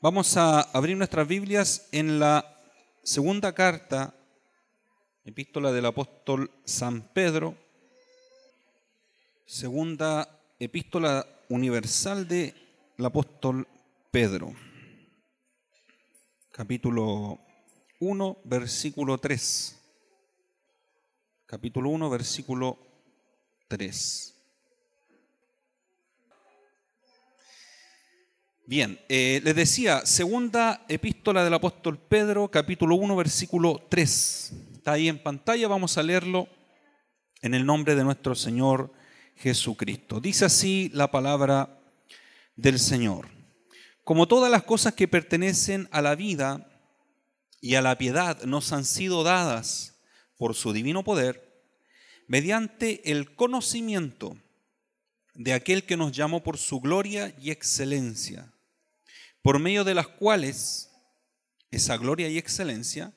Vamos a abrir nuestras Biblias en la segunda carta, epístola del apóstol San Pedro, segunda epístola universal del apóstol Pedro, capítulo 1, versículo 3. Capítulo 1, versículo 3. Bien, eh, les decía, segunda epístola del apóstol Pedro, capítulo 1, versículo 3. Está ahí en pantalla, vamos a leerlo en el nombre de nuestro Señor Jesucristo. Dice así la palabra del Señor. Como todas las cosas que pertenecen a la vida y a la piedad nos han sido dadas por su divino poder, mediante el conocimiento de aquel que nos llamó por su gloria y excelencia por medio de las cuales esa gloria y excelencia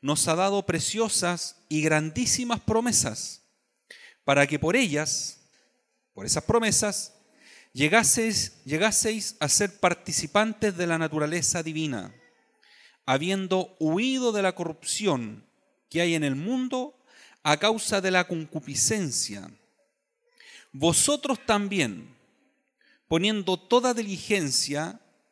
nos ha dado preciosas y grandísimas promesas, para que por ellas, por esas promesas, llegaseis, llegaseis a ser participantes de la naturaleza divina, habiendo huido de la corrupción que hay en el mundo a causa de la concupiscencia. Vosotros también, poniendo toda diligencia,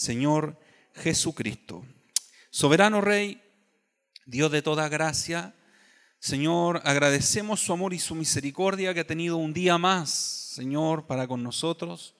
Señor Jesucristo. Soberano Rey, Dios de toda gracia, Señor, agradecemos su amor y su misericordia que ha tenido un día más, Señor, para con nosotros.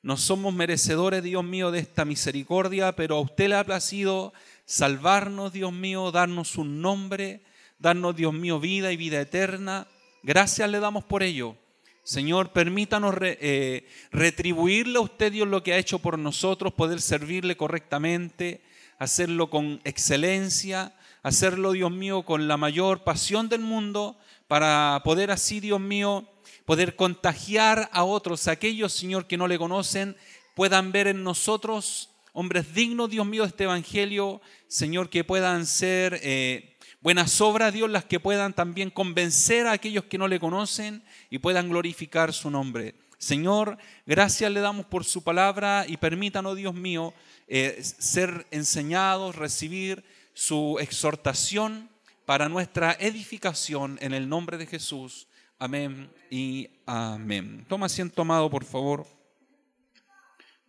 No somos merecedores, Dios mío, de esta misericordia, pero a usted le ha placido salvarnos, Dios mío, darnos un nombre, darnos, Dios mío, vida y vida eterna. Gracias le damos por ello. Señor, permítanos eh, retribuirle a usted Dios lo que ha hecho por nosotros, poder servirle correctamente, hacerlo con excelencia, hacerlo, Dios mío, con la mayor pasión del mundo, para poder así, Dios mío, poder contagiar a otros, aquellos, Señor, que no le conocen, puedan ver en nosotros hombres dignos, Dios mío, de este Evangelio, Señor, que puedan ser... Eh, buenas obras, Dios, las que puedan también convencer a aquellos que no le conocen y puedan glorificar su nombre. Señor, gracias le damos por su palabra y permítanos, Dios mío, eh, ser enseñados, recibir su exhortación para nuestra edificación en el nombre de Jesús. Amén y amén. Toma asiento, amado, por favor.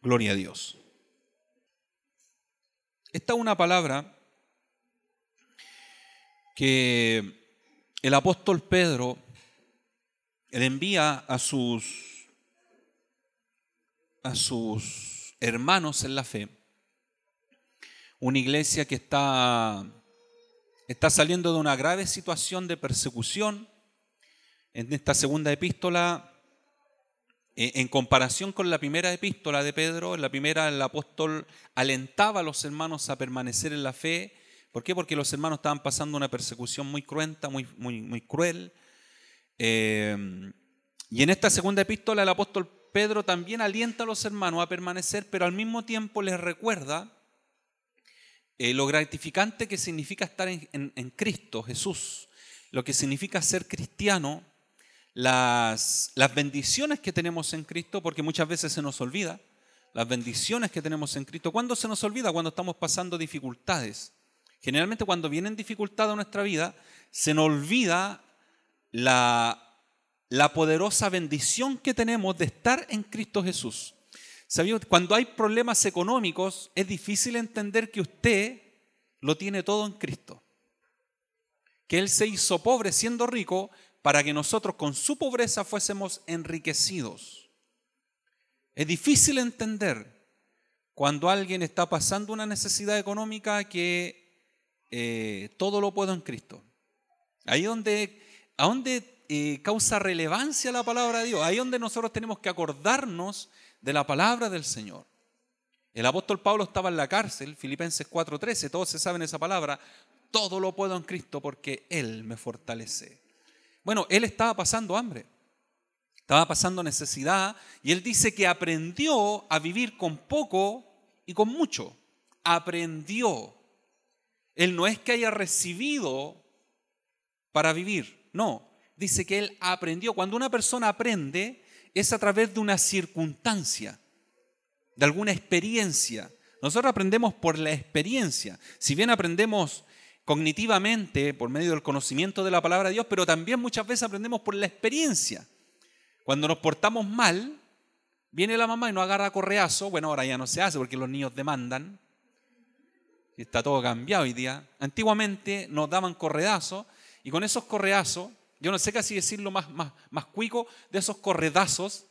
Gloria a Dios. Esta es una palabra que el apóstol Pedro le envía a sus, a sus hermanos en la fe, una iglesia que está, está saliendo de una grave situación de persecución. En esta segunda epístola, eh, en comparación con la primera epístola de Pedro, en la primera el apóstol alentaba a los hermanos a permanecer en la fe ¿Por qué? Porque los hermanos estaban pasando una persecución muy cruenta, muy, muy, muy cruel. Eh, y en esta segunda epístola el apóstol Pedro también alienta a los hermanos a permanecer, pero al mismo tiempo les recuerda eh, lo gratificante que significa estar en, en, Cristo, Jesús, lo que significa ser cristiano, las, las bendiciones que tenemos en Cristo, porque muchas veces se nos olvida, las bendiciones que tenemos en Cristo. ¿Cuándo se nos olvida? Cuando estamos pasando dificultades. Generalmente cuando vienen dificultades a nuestra vida, se nos olvida la, la poderosa bendición que tenemos de estar en Cristo Jesús. Cuando hay problemas económicos, es difícil entender que usted lo tiene todo en Cristo. Que Él se hizo pobre siendo rico para que nosotros con su pobreza fuésemos enriquecidos. Es difícil entender cuando alguien está pasando una necesidad económica que eh, todo lo puedo en Cristo. Ahí donde, a donde eh, causa relevancia la palabra de Dios, ahí donde nosotros tenemos que acordarnos de la palabra del Señor. El apóstol Pablo estaba en la cárcel, Filipenses 4:13, todos se saben esa palabra, todo lo puedo en Cristo porque Él me fortalece. Bueno, él estaba pasando hambre, estaba pasando necesidad y él dice que aprendió a vivir con poco y con mucho. Aprendió. Él no es que haya recibido para vivir, no. Dice que él aprendió. Cuando una persona aprende es a través de una circunstancia de alguna experiencia. Nosotros aprendemos por la experiencia. Si bien aprendemos cognitivamente por medio del conocimiento de la palabra de Dios, pero también muchas veces aprendemos por la experiencia. Cuando nos portamos mal, viene la mamá y nos agarra correazo. Bueno, ahora ya no se hace porque los niños demandan. Está todo cambiado hoy día. Antiguamente nos daban corredazos y con esos correazos, yo no sé casi decirlo más, más, más cuico, de esos corredazos,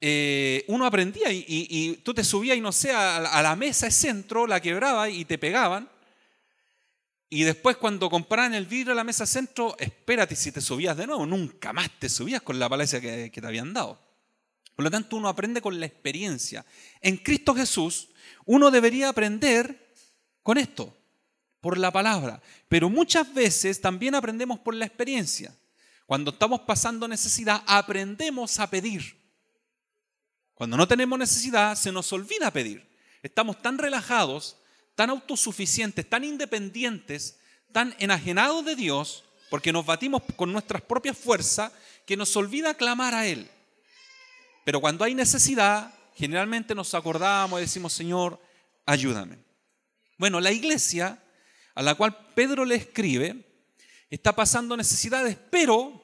eh, uno aprendía y, tú te subías y no sé, a, la mesa de centro, la quebraba y te pegaban. Y después cuando compraban el vidrio de la mesa centro, espérate si te subías de nuevo, nunca más te subías con la palacia que, que te habían dado. Por lo tanto, uno aprende con la experiencia. En Cristo Jesús, uno debería aprender con esto, por la palabra. Pero muchas veces también aprendemos por la experiencia. Cuando estamos pasando necesidad, aprendemos a pedir. Cuando no tenemos necesidad, se nos olvida pedir. Estamos tan relajados, tan autosuficientes, tan independientes, tan enajenados de Dios, porque nos batimos con nuestras propias fuerzas, que nos olvida clamar a Él. Pero cuando hay necesidad, generalmente nos acordamos y decimos, Señor, ayúdame. Bueno, la iglesia a la cual Pedro le escribe está pasando necesidades, pero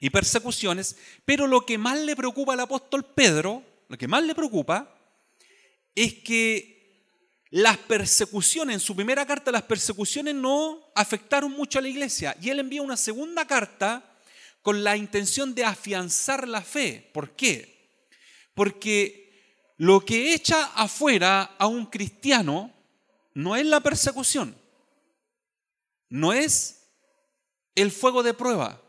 y persecuciones, pero lo que más le preocupa al apóstol Pedro, lo que más le preocupa, es que las persecuciones, en su primera carta, las persecuciones no afectaron mucho a la iglesia. Y él envía una segunda carta con la intención de afianzar la fe. ¿Por qué? Porque lo que echa afuera a un cristiano no es la persecución, no es el fuego de prueba,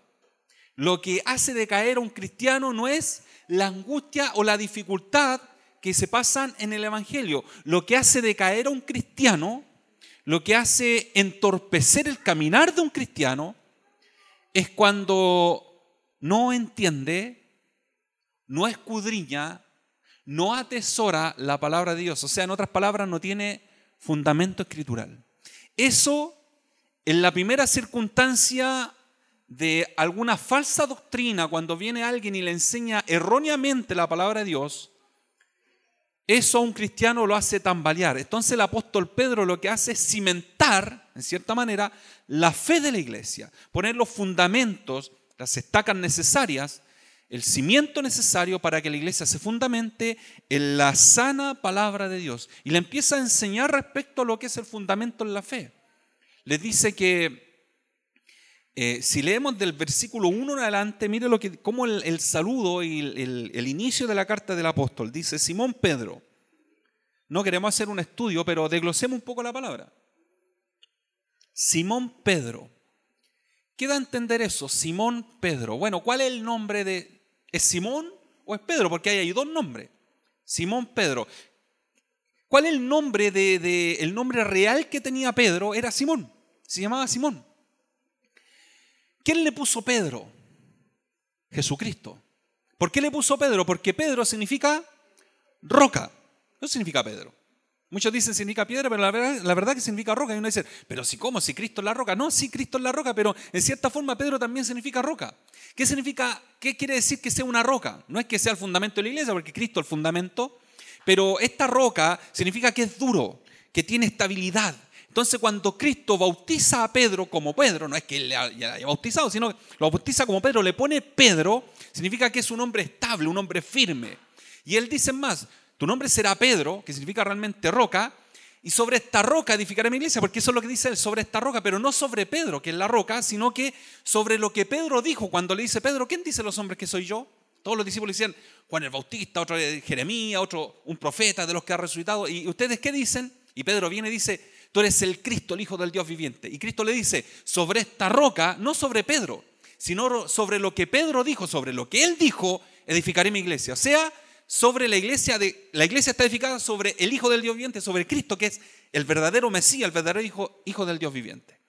lo que hace decaer a un cristiano no es la angustia o la dificultad que se pasan en el Evangelio. Lo que hace decaer a un cristiano, lo que hace entorpecer el caminar de un cristiano, es cuando no entiende, no escudriña, no atesora la palabra de Dios. O sea, en otras palabras, no tiene fundamento escritural. Eso, en la primera circunstancia, de alguna falsa doctrina, cuando viene alguien y le enseña erróneamente la palabra de Dios, eso a un cristiano lo hace tambalear. Entonces el apóstol Pedro lo que hace es cimentar, en cierta manera, la fe de la iglesia, poner los fundamentos, las estacas necesarias, el cimiento necesario para que la iglesia se fundamente en la sana palabra de Dios. Y le empieza a enseñar respecto a lo que es el fundamento en la fe. Les dice que eh, si leemos del versículo 1 en adelante, mire lo que, cómo el, saludo y el, inicio de la carta del apóstol dice, Simón Pedro, no queremos hacer un estudio, pero desglosemos un poco la palabra. Simón Pedro. ¿Qué da a entender eso? Simón Pedro. Bueno, ¿cuál es el nombre de... ¿Es Simón o es Pedro? Porque hay dos nombres. Simón Pedro. ¿Cuál es el nombre de, el nombre real que tenía Pedro? Era Simón. Se llamaba Simón. ¿Quién le puso Pedro? Jesucristo. ¿Por qué le puso Pedro? Porque Pedro significa roca. No significa Pedro. Muchos dicen significa piedra, pero la verdad, la verdad que significa roca. Y uno dice, pero si cómo, si Cristo es la roca. No, sí, Cristo es la roca, pero en cierta forma Pedro también significa roca. ¿Qué significa, qué quiere decir que sea una roca? No es que sea el fundamento de la iglesia, porque Cristo es el fundamento, pero esta roca significa que es duro, que tiene estabilidad, entonces cuando Cristo bautiza a Pedro como Pedro, no es que le haya bautizado, sino que lo bautiza como Pedro, le pone Pedro, significa que es un hombre estable, un hombre firme. Y él dice más, tu nombre será Pedro, que significa realmente roca, y sobre esta roca edificaré mi iglesia, porque eso es lo que dice él, sobre esta roca, pero no sobre Pedro, que es la roca, sino que sobre lo que Pedro dijo cuando le dice, Pedro, ¿quién dice los hombres que soy yo? Todos los discípulos decían, Juan el Bautista, otro Jeremías, otro un profeta de los que ha resucitado. ¿Y ustedes qué dicen? Y Pedro viene y dice, tú eres el Cristo, el Hijo del Dios viviente. Y Cristo le dice, sobre esta roca, no sobre Pedro, sino sobre lo que Pedro dijo, sobre lo que él dijo, edificaré mi iglesia. O sea, sobre la iglesia de la iglesia está edificada sobre el hijo del Dios viviente, sobre Cristo que es el verdadero Mesías, el verdadero hijo, hijo del Dios viviente.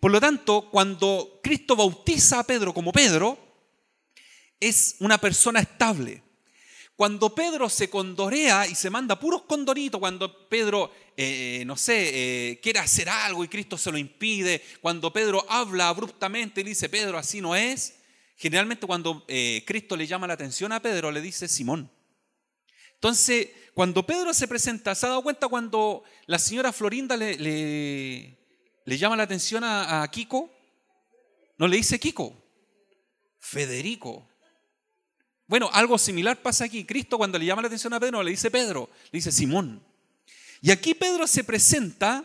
Por lo tanto, cuando Cristo bautiza a Pedro como Pedro, es una persona estable. Cuando Pedro se condorea y se manda puros condoritos, cuando Pedro, eh, no sé, eh, quiere hacer algo y Cristo se lo impide, cuando Pedro habla abruptamente y dice, Pedro, así no es, generalmente cuando eh, Cristo le llama la atención a Pedro, le dice Simón. Entonces, cuando Pedro se presenta, ¿se ha dado cuenta cuando la señora Florinda le, llama la atención a Kiko? No le dice Kiko, Federico. Bueno, algo similar pasa aquí. Cristo cuando le llama la atención a Pedro le dice Pedro, le dice Simón. Y aquí Pedro se presenta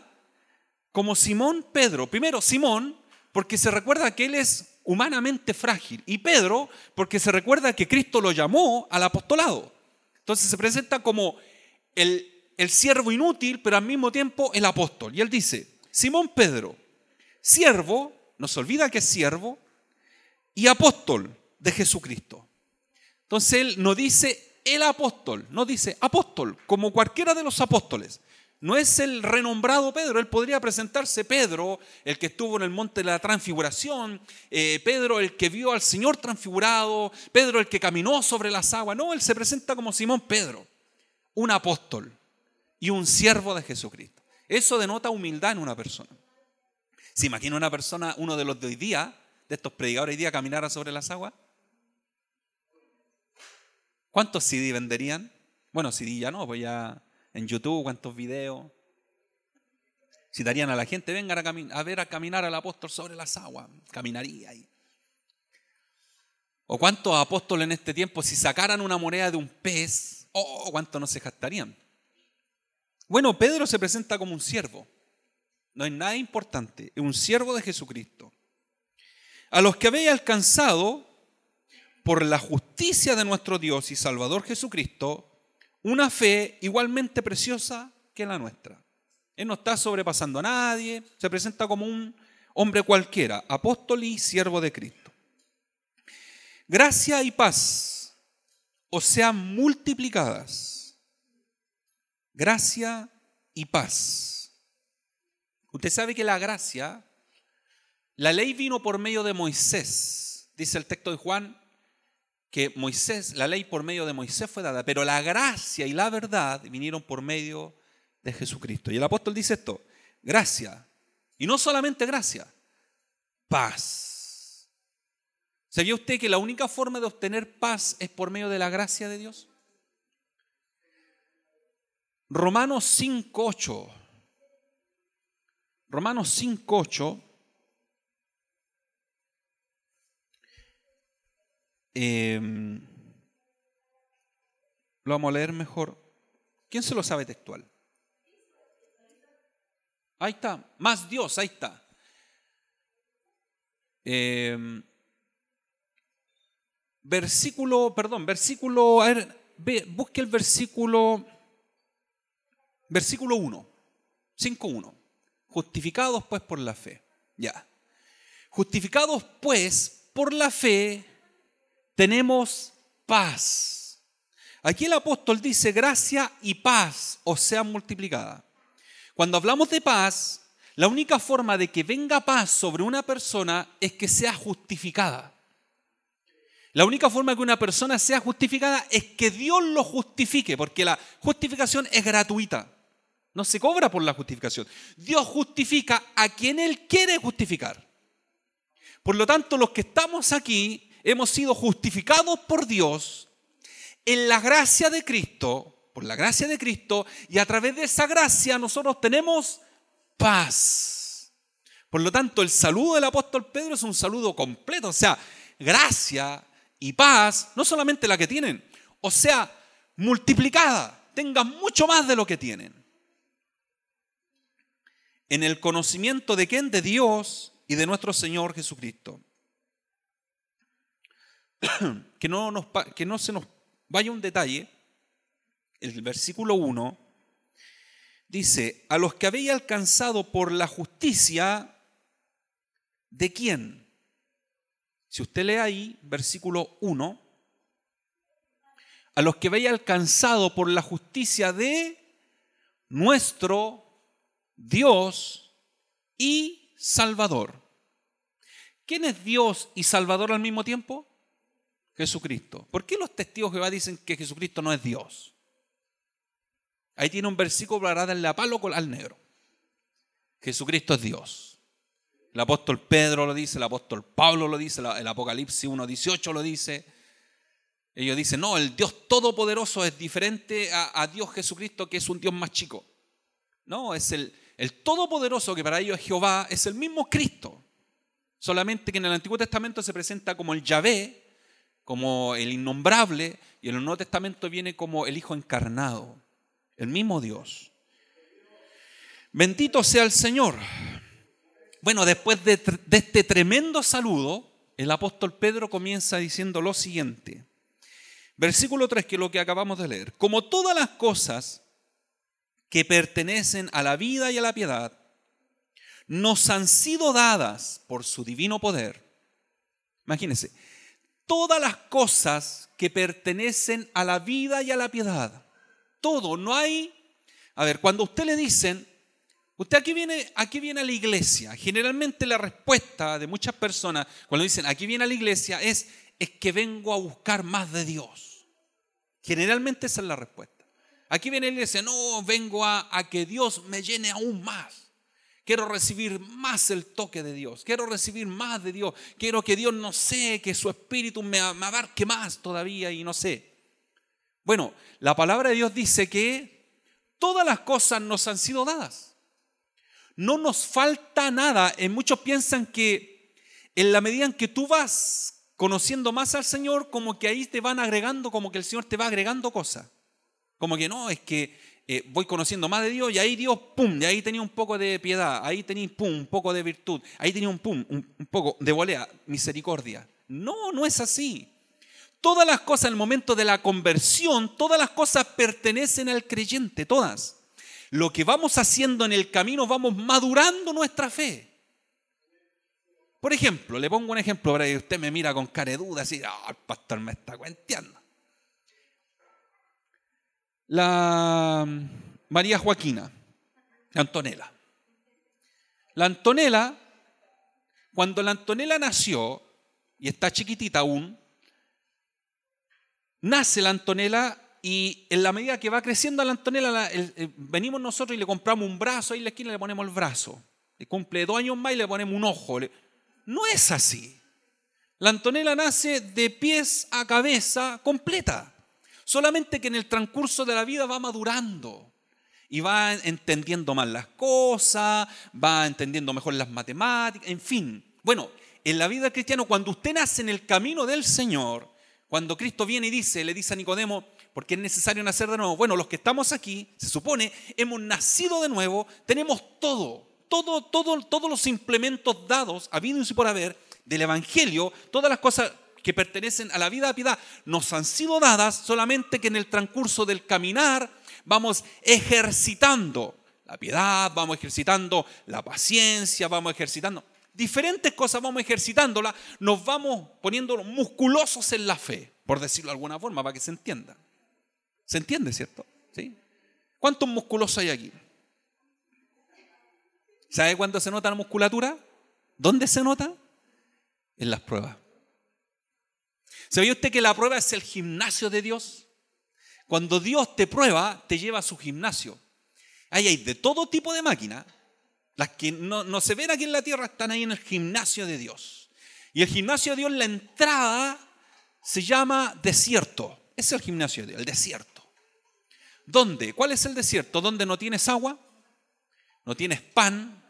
como Simón Pedro. Primero, Simón, porque se recuerda que él es humanamente frágil. Y Pedro, porque se recuerda que Cristo lo llamó al apostolado. Entonces se presenta como el, el siervo inútil, pero al mismo tiempo el apóstol. Y él dice, Simón Pedro, siervo, no se olvida que es siervo, y apóstol de Jesucristo. Entonces él no dice el apóstol, no dice apóstol, como cualquiera de los apóstoles. No es el renombrado Pedro, él podría presentarse Pedro, el que estuvo en el monte de la transfiguración, eh, Pedro el que vio al Señor transfigurado, Pedro el que caminó sobre las aguas. No, él se presenta como Simón Pedro, un apóstol y un siervo de Jesucristo. Eso denota humildad en una persona. ¿Se imagina una persona, uno de los de hoy día, de estos predicadores hoy día, caminara sobre las aguas? ¿Cuántos CD venderían? Bueno, CD ya no, pues ya en YouTube, cuántos videos. Si darían a la gente, vengan a, a ver a caminar al apóstol sobre las aguas, caminaría ahí. ¿O cuántos apóstoles en este tiempo, si sacaran una moneda de un pez, oh, cuánto no se gastarían? Bueno, Pedro se presenta como un siervo. No es nada importante, es un siervo de Jesucristo. A los que habéis alcanzado por la justicia de nuestro Dios y Salvador Jesucristo, una fe igualmente preciosa que la nuestra. Él no está sobrepasando a nadie, se presenta como un hombre cualquiera, apóstol y siervo de Cristo. Gracia y paz o sean multiplicadas. Gracia y paz. Usted sabe que la gracia, la ley vino por medio de Moisés, dice el texto de Juan que Moisés, la ley por medio de Moisés fue dada, pero la gracia y la verdad vinieron por medio de Jesucristo. Y el apóstol dice esto, gracia, y no solamente gracia, paz. ¿Sabía usted que la única forma de obtener paz es por medio de la gracia de Dios? Romanos 5.8. Romanos 5.8 Em, lo vamos a leer mejor. ¿Quién se lo sabe textual? Ahí está, más Dios, ahí está. Em, versículo, perdón, versículo, a ver, busque el versículo, versículo 1, 5.1. Justificados pues por la fe. Ya. Justificados pues por la fe tenemos paz. Aquí el apóstol dice gracia y paz o sea multiplicada. Cuando hablamos de paz, la única forma de que venga paz sobre una persona es que sea justificada. La única forma que una persona sea justificada es que Dios lo justifique, porque la justificación es gratuita. No se cobra por la justificación. Dios justifica a quien Él quiere justificar. Por lo tanto, los que estamos aquí hemos sido justificados por Dios en la gracia de Cristo, por la gracia de Cristo, y a través de esa gracia nosotros tenemos paz. Por lo tanto, el saludo del apóstol Pedro es un saludo completo, o sea, gracia y paz, no solamente la que tienen, o sea, multiplicada, tengan mucho más de lo que tienen. En el conocimiento de quién? De Dios y de nuestro Señor Jesucristo. que no, nos, que no se nos vaya un detalle, el versículo 1 dice, a los que habéis alcanzado por la justicia, ¿de quién? Si usted lee ahí, versículo 1, a los que habéis alcanzado por la justicia de nuestro Dios y Salvador. ¿Quién es Dios y Salvador al mismo tiempo? Jesucristo. ¿Por qué los testigos de Jehová dicen que Jesucristo no es Dios? Ahí tiene un versículo para darle a palo al negro. Jesucristo es Dios. El apóstol Pedro lo dice, el apóstol Pablo lo dice, el Apocalipsis 1.18 lo dice. Ellos dicen, no, el Dios todopoderoso es diferente a, Dios Jesucristo, que es un Dios más chico. No, es el, el todopoderoso, que para ellos es Jehová, es el mismo Cristo. Solamente que en el Antiguo Testamento se presenta como el Yahvé, como el innombrable, y en el Nuevo Testamento viene como el Hijo encarnado, el mismo Dios. Bendito sea el Señor. Bueno, después de, este tremendo saludo, el apóstol Pedro comienza diciendo lo siguiente. Versículo 3, que es lo que acabamos de leer. Como todas las cosas que pertenecen a la vida y a la piedad, nos han sido dadas por su divino poder. Imagínense, todas las cosas que pertenecen a la vida y a la piedad. Todo, no hay... A ver, cuando usted le dicen, Usted aquí viene, aquí viene a la iglesia. Generalmente la respuesta de muchas personas cuando dicen aquí viene a la iglesia es, es que vengo a buscar más de Dios. Generalmente esa es la respuesta. Aquí viene la iglesia, no, vengo a, que Dios me llene aún más. Quiero recibir más el toque de Dios. Quiero recibir más de Dios. Quiero que Dios no sé, que su espíritu me, abarque más todavía y no sé. Bueno, la palabra de Dios dice que todas las cosas nos han sido dadas no nos falta nada. En muchos piensan que en la medida en que tú vas conociendo más al Señor, como que ahí te van agregando, como que el Señor te va agregando cosas. Como que no, es que eh, voy conociendo más de Dios y ahí Dios, pum, de ahí tenía un poco de piedad, ahí tenía, pum, un poco de virtud, ahí tenía un pum, un, un poco de volea, misericordia. No, no es así. Todas las cosas en el momento de la conversión, todas las cosas pertenecen al creyente, todas lo que vamos haciendo en el camino, vamos madurando nuestra fe. Por ejemplo, le pongo un ejemplo para que usted me mira con cara de duda, así, ah, el pastor me está cuenteando. La María Joaquina, Antonella. La Antonella, cuando la Antonella nació, y está chiquitita aún, nace la Antonella y en la medida que va creciendo la Antonella, venimos nosotros y le compramos un brazo, ahí en la esquina le ponemos el brazo. Le cumple dos años más y le ponemos un ojo. No es así. La Antonella nace de pies a cabeza completa. Solamente que en el transcurso de la vida va madurando y va entendiendo más las cosas, va entendiendo mejor las matemáticas, en fin. Bueno, en la vida cristiana, cuando usted nace en el camino del Señor, cuando Cristo viene y dice, le dice a Nicodemo, porque es necesario nacer de nuevo. Bueno, los que estamos aquí, se supone, hemos nacido de nuevo, tenemos todo, todo, todo, todos los implementos dados, habidos y por haber, del Evangelio, todas las cosas que pertenecen a la vida de piedad, nos han sido dadas, solamente que en el transcurso del caminar vamos ejercitando la piedad, vamos ejercitando la paciencia, vamos ejercitando diferentes cosas, vamos ejercitándola, nos vamos poniendo musculosos en la fe, por decirlo de alguna forma, para que se entienda. ¿Se entiende, cierto? ¿Sí? ¿Cuántos musculosos hay aquí? ¿Sabe cuándo se nota la musculatura? ¿Dónde se nota? En las pruebas. ¿Sabía usted que la prueba es el gimnasio de Dios? Cuando Dios te prueba, te lleva a su gimnasio. Ahí hay de todo tipo de máquinas. Las que no, no, se ven aquí en la tierra están ahí en el gimnasio de Dios. Y el gimnasio de Dios, la entrada se llama desierto. Es el gimnasio de Dios, el desierto. ¿Dónde? ¿Cuál es el desierto? ¿Dónde no tienes agua? No tienes pan,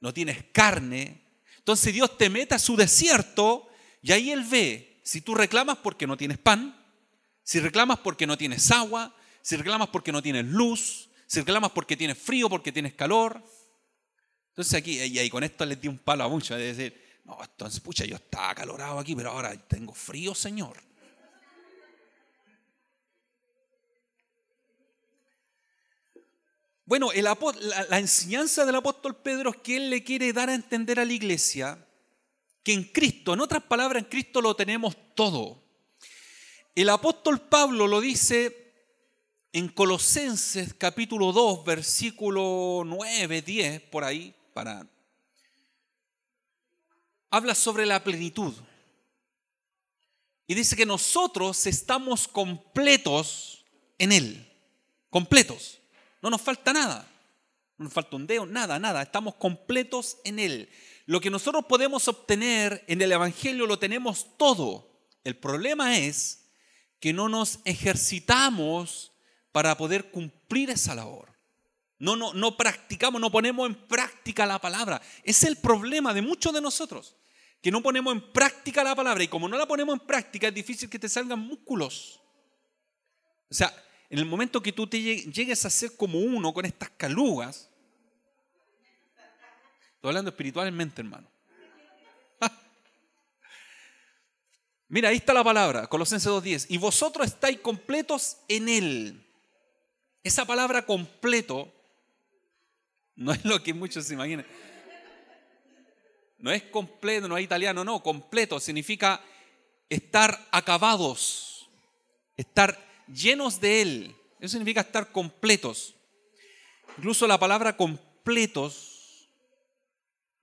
no tienes carne. Entonces Dios te mete a su desierto y ahí Él ve si tú reclamas porque no tienes pan, si reclamas porque no tienes agua, si reclamas porque no tienes luz, si reclamas porque tienes frío, porque tienes calor. Entonces aquí, y ahí con esto les di un palo a muchos, de decir, no, entonces, pucha, yo estaba acalorado aquí, pero ahora tengo frío, Señor. Bueno, la, enseñanza del apóstol Pedro es que él le quiere dar a entender a la iglesia que en Cristo, en otras palabras, en Cristo lo tenemos todo. El apóstol Pablo lo dice en Colosenses capítulo 2, versículo 9, 10, por ahí, para... Habla sobre la plenitud. Y dice que nosotros estamos completos en Él. Completos. No nos falta nada. No nos falta un dedo, nada, nada. Estamos completos en Él. Lo que nosotros podemos obtener en el Evangelio lo tenemos todo. El problema es que no nos ejercitamos para poder cumplir esa labor. No, no, no practicamos, no ponemos en práctica la palabra. Es el problema de muchos de nosotros, que no ponemos en práctica la palabra y como no la ponemos en práctica es difícil que te salgan músculos. O sea, en el momento que tú te llegues a ser como uno con estas calugas, hablando espiritualmente, hermano. Mira, ahí está la palabra, Colosenses 2.10. Y vosotros estáis completos en Él. Esa palabra completo no es lo que muchos se imaginan. No es completo, no es italiano, no, completo significa estar acabados, estar llenos de Él. Eso significa estar completos. Incluso la palabra completos,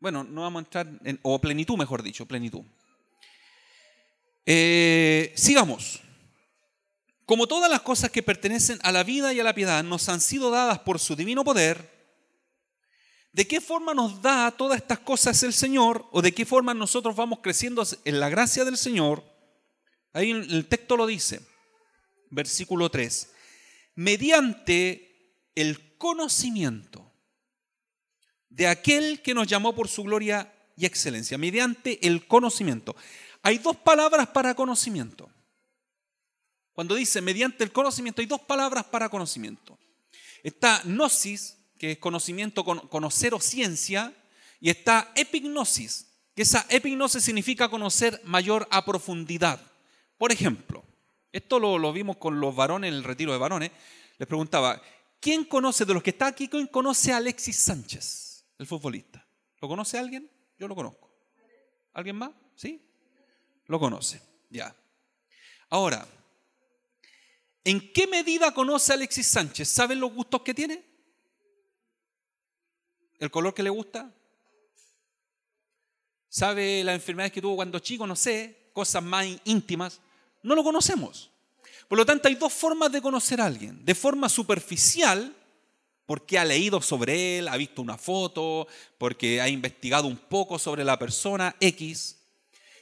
bueno, no vamos a entrar en, o plenitud, mejor dicho, plenitud. Eh, sigamos. Como todas las cosas que pertenecen a la vida y a la piedad nos han sido dadas por su divino poder, ¿de qué forma nos da todas estas cosas el Señor o de qué forma nosotros vamos creciendo en la gracia del Señor? Ahí el texto lo dice, versículo 3, mediante el conocimiento de aquel que nos llamó por su gloria y excelencia, mediante el conocimiento. Hay dos palabras para conocimiento. Cuando dice mediante el conocimiento, hay dos palabras para conocimiento. Está gnosis, que es conocimiento, conocer o ciencia, y está epignosis, que esa epignosis significa conocer mayor a profundidad. Por ejemplo, esto lo, vimos con los varones en el retiro de varones. Les preguntaba, ¿quién conoce de los que está aquí, quién conoce a Alexis Sánchez, el futbolista? ¿Lo conoce alguien? Yo lo conozco. ¿Alguien más? ¿Sí? Lo conoce, ya. Ahora, ¿en qué medida conoce a Alexis Sánchez? ¿Saben los gustos que tiene? ¿El color que le gusta? ¿Sabe las enfermedades que tuvo cuando chico? No sé, cosas más íntimas. No lo conocemos. Por lo tanto, hay dos formas de conocer a alguien. De forma superficial, porque ha leído sobre él, ha visto una foto, porque ha investigado un poco sobre la persona X.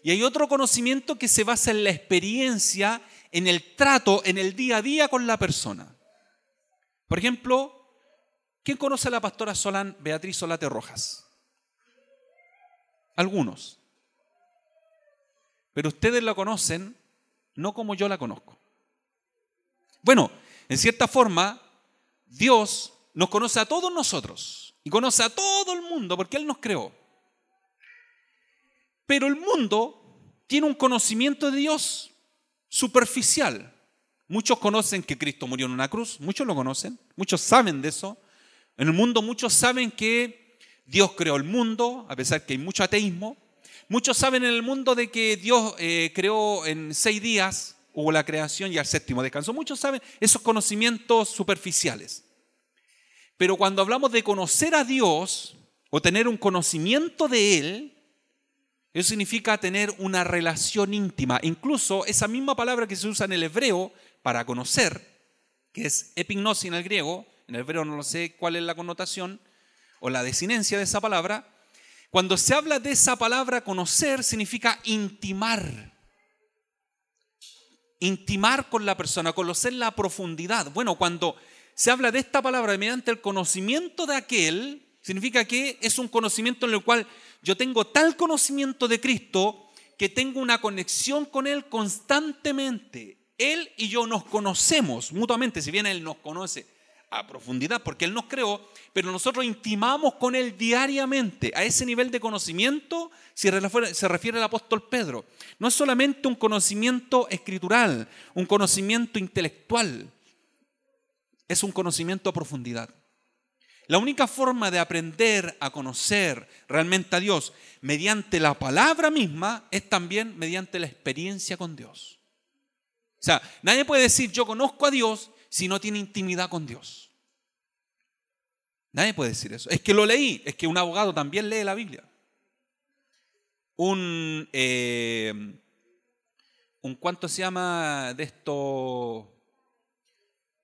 Y hay otro conocimiento que se basa en la experiencia, en el trato, en el día a día con la persona. Por ejemplo, ¿quién conoce a la pastora Solán Beatriz Solate Rojas? Algunos. Pero ustedes la conocen no como yo la conozco. Bueno, en cierta forma, Dios nos conoce a todos nosotros y conoce a todo el mundo porque Él nos creó. Pero el mundo tiene un conocimiento de Dios superficial. Muchos conocen que Cristo murió en una cruz, muchos lo conocen, muchos saben de eso. En el mundo muchos saben que Dios creó el mundo, a pesar que hay mucho ateísmo. Muchos saben en el mundo de que Dios eh, creó en seis días, hubo la creación y al séptimo descanso. Muchos saben esos conocimientos superficiales. Pero cuando hablamos de conocer a Dios o tener un conocimiento de Él, eso significa tener una relación íntima. Incluso esa misma palabra que se usa en el hebreo para conocer, que es epignosis en el griego, en el hebreo no lo sé cuál es la connotación o la desinencia de esa palabra, cuando se habla de esa palabra conocer significa intimar. Intimar con la persona, conocer la profundidad. Bueno, cuando se habla de esta palabra mediante el conocimiento de aquel, significa que es un conocimiento en el cual yo tengo tal conocimiento de Cristo que tengo una conexión con Él constantemente. Él y yo nos conocemos mutuamente, si bien Él nos conoce a profundidad porque Él nos creó, pero nosotros intimamos con Él diariamente. A ese nivel de conocimiento se refiere el apóstol Pedro. No es solamente un conocimiento escritural, un conocimiento intelectual, es un conocimiento a profundidad. La única forma de aprender a conocer realmente a Dios mediante la palabra misma es también mediante la experiencia con Dios. O sea, nadie puede decir yo conozco a Dios si no tiene intimidad con Dios. Nadie puede decir eso. Es que lo leí, es que un abogado también lee la Biblia. Un, eh, un ¿cuánto se llama de esto?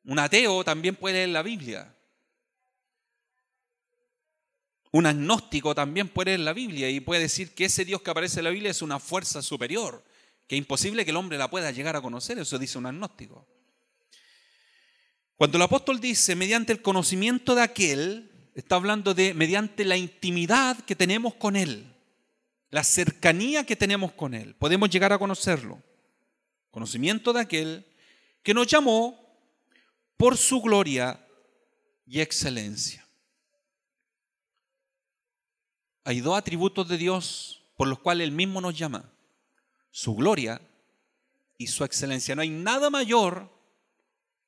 Un ateo también puede leer la Biblia. Un agnóstico también puede leer la Biblia y puede decir que ese Dios que aparece en la Biblia es una fuerza superior, que es imposible que el hombre la pueda llegar a conocer, eso dice un agnóstico. Cuando el apóstol dice mediante el conocimiento de aquel, está hablando de mediante la intimidad que tenemos con él, la cercanía que tenemos con él, podemos llegar a conocerlo. Conocimiento de aquel que nos llamó por su gloria y excelencia. Hay dos atributos de Dios por los cuales Él mismo nos llama. Su gloria y su excelencia. No hay nada mayor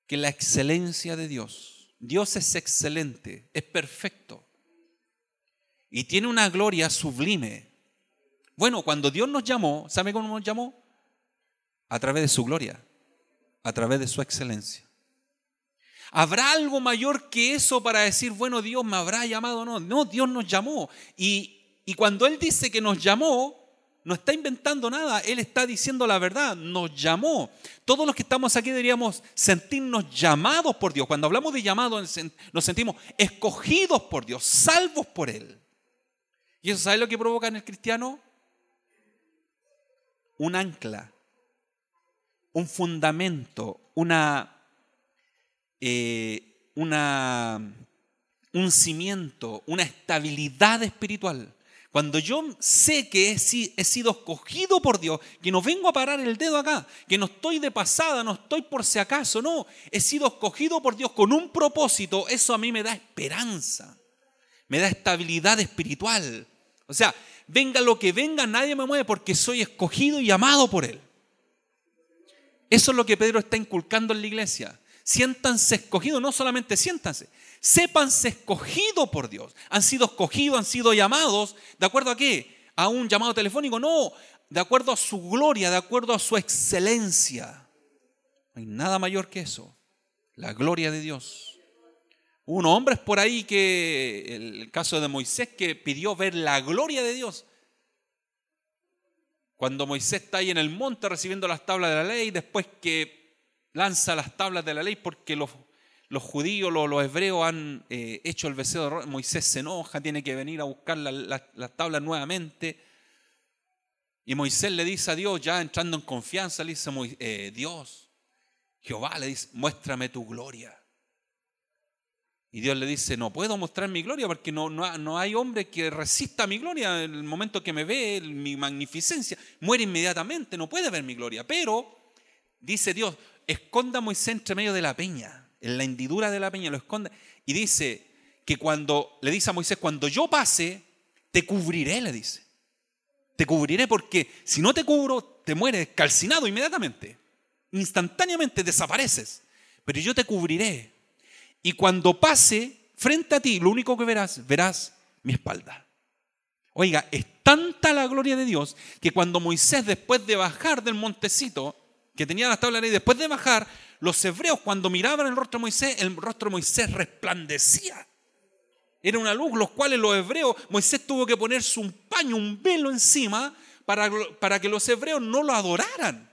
que la excelencia de Dios. Dios es excelente, es perfecto. Y tiene una gloria sublime. Bueno, cuando Dios nos llamó, ¿sabe cómo nos llamó? A través de su gloria, a través de su excelencia. ¿Habrá algo mayor que eso para decir, bueno, Dios me habrá llamado o no? No, Dios nos llamó. Y, y cuando Él dice que nos llamó, no está inventando nada, Él está diciendo la verdad, nos llamó. Todos los que estamos aquí deberíamos sentirnos llamados por Dios. Cuando hablamos de llamado, nos sentimos escogidos por Dios, salvos por Él. ¿Y eso sabe lo que provoca en el cristiano? Un ancla, un fundamento, una eh, una, un cimiento, una estabilidad espiritual. Cuando yo sé que he, sido escogido por Dios, que no vengo a parar el dedo acá, que no estoy de pasada, no estoy por si acaso, no, he sido escogido por Dios con un propósito, eso a mí me da esperanza, me da estabilidad espiritual. O sea, venga lo que venga, nadie me mueve porque soy escogido y amado por Él. Eso es lo que Pedro está inculcando en la iglesia siéntanse escogidos, no solamente siéntanse, sépanse escogidos por Dios. Han sido escogidos, han sido llamados, ¿de acuerdo a qué? ¿A un llamado telefónico? No, de acuerdo a su gloria, de acuerdo a su excelencia. No hay nada mayor que eso, la gloria de Dios. Unos hombres por ahí que, el caso de Moisés, que pidió ver la gloria de Dios. Cuando Moisés está ahí en el monte recibiendo las tablas de la ley, después que lanza las tablas de la ley porque los, los judíos, los, los, hebreos han eh, hecho el becerro. Moisés se enoja, tiene que venir a buscar las tablas nuevamente. Y Moisés le dice a Dios, ya entrando en confianza, le dice, eh, Dios, Jehová le dice, muéstrame tu gloria. Y Dios le dice, no puedo mostrar mi gloria porque no, no, no, hay hombre que resista mi gloria. En el momento que me ve mi magnificencia, muere inmediatamente, no puede ver mi gloria. Pero, dice Dios, esconda a Moisés entre medio de la peña, en la hendidura de la peña, lo esconde. Y dice que cuando, le dice a Moisés, cuando yo pase, te cubriré, le dice. Te cubriré porque si no te cubro, te mueres calcinado inmediatamente. Instantáneamente desapareces. Pero yo te cubriré. Y cuando pase frente a ti, lo único que verás, verás mi espalda. Oiga, es tanta la gloria de Dios que cuando Moisés, después de bajar del montecito, que tenía las tablas de ley, después de bajar, los hebreos cuando miraban el rostro de Moisés, el rostro de Moisés resplandecía. Era una luz, los cuales los hebreos, Moisés tuvo que ponerse un paño, un velo encima para, para que los hebreos no lo adoraran.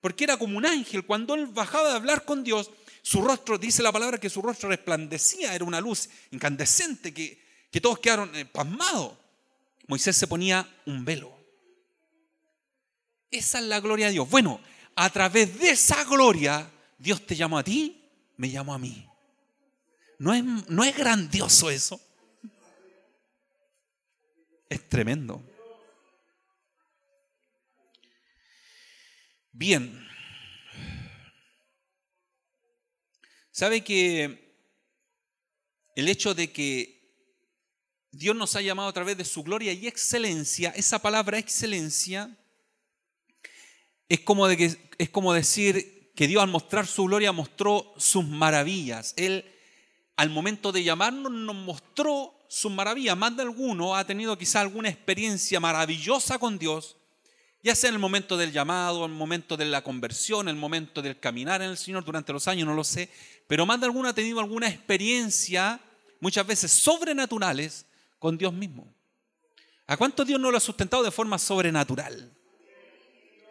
Porque era como un ángel. Cuando él bajaba de hablar con Dios, su rostro, dice la palabra que su rostro resplandecía, era una luz incandescente que, que todos quedaron eh, pasmados. Moisés se ponía un velo. Esa es la gloria de Dios. Bueno, a través de esa gloria, Dios te llamó a ti, me llamó a mí. ¿No es, no es grandioso eso? Es tremendo. Bien. ¿Sabe que el hecho de que Dios nos ha llamado a través de su gloria y excelencia, esa palabra excelencia, es como, de que, es como decir que Dios al mostrar su gloria mostró sus maravillas. Él al momento de llamarnos nos mostró sus maravillas. Más de alguno ha tenido quizá alguna experiencia maravillosa con Dios. Ya sea en el momento del llamado, en el momento de la conversión, en el momento del caminar en el Señor durante los años, no lo sé. Pero más de alguno ha tenido alguna experiencia, muchas veces sobrenaturales, con Dios mismo. ¿A cuánto Dios no lo ha sustentado de forma sobrenatural?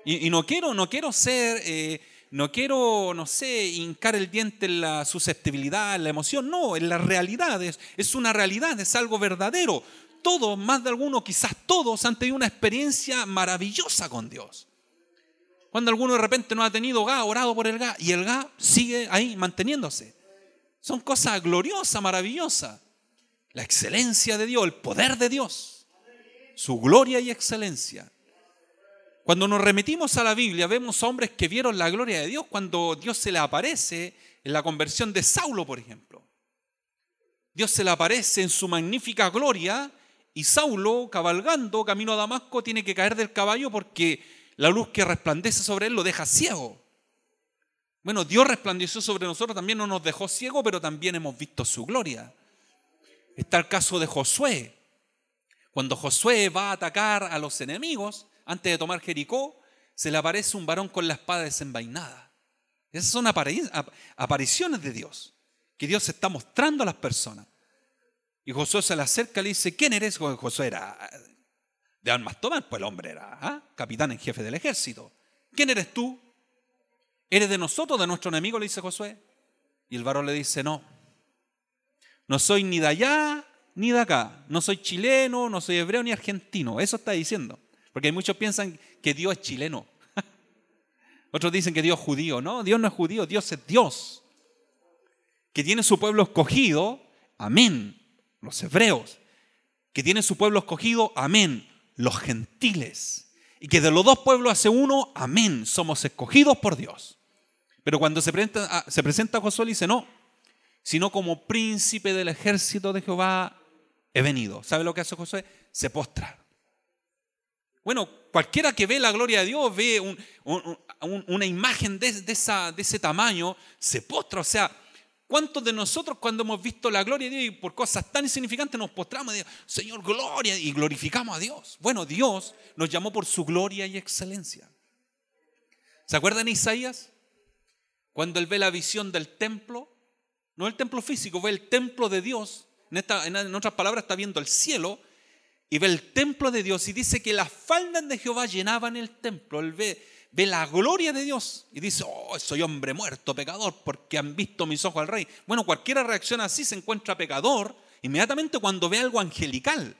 Y, no, quiero, no quiero ser, eh, no quiero, no sé, hincar el diente en la susceptibilidad, en la emoción. No, en la realidad. Es, una realidad, es algo verdadero. Todos, más de algunos, quizás todos, han tenido una experiencia maravillosa con Dios. Cuando alguno de repente no ha tenido GA, orado por el GA, y el GA sigue ahí manteniéndose. Son cosas gloriosas, maravillosas. La excelencia de Dios, el poder de Dios, su gloria y excelencia. Cuando nos remitimos a la Biblia, vemos hombres que vieron la gloria de Dios cuando Dios se le aparece en la conversión de Saulo, por ejemplo. Dios se le aparece en su magnífica gloria y Saulo, cabalgando camino a Damasco, tiene que caer del caballo porque la luz que resplandece sobre él lo deja ciego. Bueno, Dios resplandeció sobre nosotros, también no nos dejó ciego, pero también hemos visto su gloria. Está el caso de Josué. Cuando Josué va a atacar a los enemigos, antes de tomar Jericó, se le aparece un varón con la espada desenvainada. Esas son apariciones de Dios, que Dios está mostrando a las personas. Y Josué se le acerca y le dice, ¿quién eres? Josué era de armas tomar, pues el hombre era ¿ah? capitán en jefe del ejército. ¿Quién eres tú? ¿Eres de nosotros, de nuestro enemigo? Le dice Josué. Y el varón le dice, no, no soy ni de allá ni de acá, no soy chileno, no soy hebreo ni argentino, eso está diciendo. Porque muchos piensan que Dios es chileno. Otros dicen que Dios es judío. No, Dios no es judío, Dios es Dios. Que tiene su pueblo escogido, amén, los hebreos. Que tiene su pueblo escogido, amén, los gentiles. Y que de los dos pueblos hace uno, amén, somos escogidos por Dios. Pero cuando se presenta, se presenta a Josué, dice, no, sino como príncipe del ejército de Jehová he venido. ¿Sabe lo que hace Josué? Se postra. Bueno, cualquiera que ve la gloria de Dios, ve una imagen de, ese tamaño, se postra. O sea, ¿cuántos de nosotros cuando hemos visto la gloria de Dios y por cosas tan insignificantes nos postramos y decimos, Señor, gloria, y glorificamos a Dios? Bueno, Dios nos llamó por su gloria y excelencia. ¿Se acuerdan de Isaías? Cuando él ve la visión del templo, no el templo físico, ve el templo de Dios. En, en otras palabras, está viendo el cielo y ve el templo de Dios y dice que las faldas de Jehová llenaban el templo. Él ve, ve la gloria de Dios y dice, oh, soy hombre muerto, pecador, porque han visto mis ojos al rey. Bueno, cualquiera reacciona así, se encuentra pecador inmediatamente cuando ve algo angelical.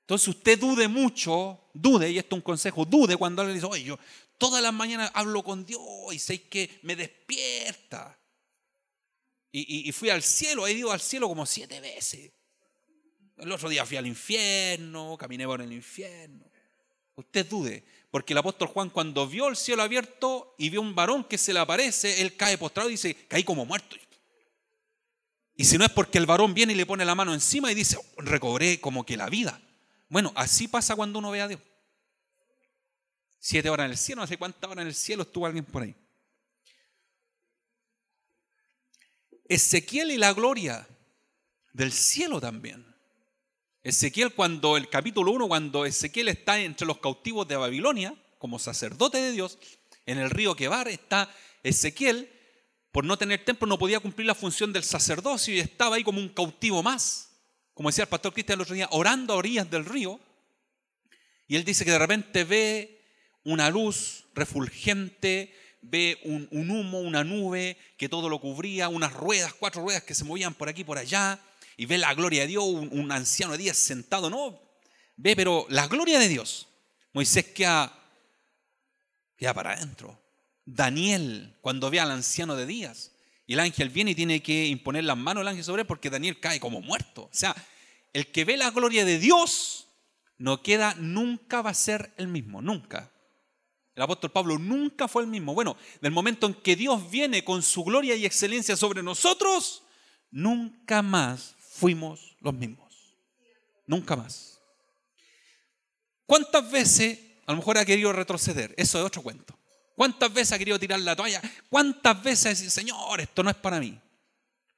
Entonces usted dude mucho, dude, y esto es un consejo, dude cuando alguien dice, oye, yo todas las mañanas hablo con Dios y sé que me despierta. Y, y fui al cielo, he ido al cielo como siete veces. El otro día fui al infierno, caminé por el infierno. Usted dude, porque el apóstol Juan cuando vio el cielo abierto y vio un varón que se le aparece, él cae postrado y dice, caí como muerto. Y si no es porque el varón viene y le pone la mano encima y dice, oh, recobré como que la vida. Bueno, así pasa cuando uno ve a Dios. Siete horas en el cielo, no sé cuántas horas en el cielo estuvo alguien por ahí. Ezequiel y la gloria del cielo también. Ezequiel cuando el capítulo 1, cuando Ezequiel está entre los cautivos de Babilonia, como sacerdote de Dios, en el río Quebar está Ezequiel, por no tener templo no podía cumplir la función del sacerdocio y estaba ahí como un cautivo más, como decía el pastor Cristian el otro día, orando a orillas del río. Y él dice que de repente ve una luz refulgente, ve un, un humo, una nube que todo lo cubría, unas ruedas, cuatro ruedas que se movían por aquí y por allá y ve la gloria de Dios, un, anciano de días sentado, no, ve, pero la gloria de Dios. Moisés queda, queda para adentro. Daniel, cuando ve al anciano de días, y el ángel viene y tiene que imponer las manos al ángel sobre él porque Daniel cae como muerto. O sea, el que ve la gloria de Dios no queda, nunca va a ser el mismo, nunca. El apóstol Pablo nunca fue el mismo. Bueno, del momento en que Dios viene con su gloria y excelencia sobre nosotros, nunca más fuimos los mismos. Nunca más. ¿Cuántas veces a lo mejor ha querido retroceder? Eso es otro cuento. ¿Cuántas veces ha querido tirar la toalla? ¿Cuántas veces dicho, Señor, esto no es para mí?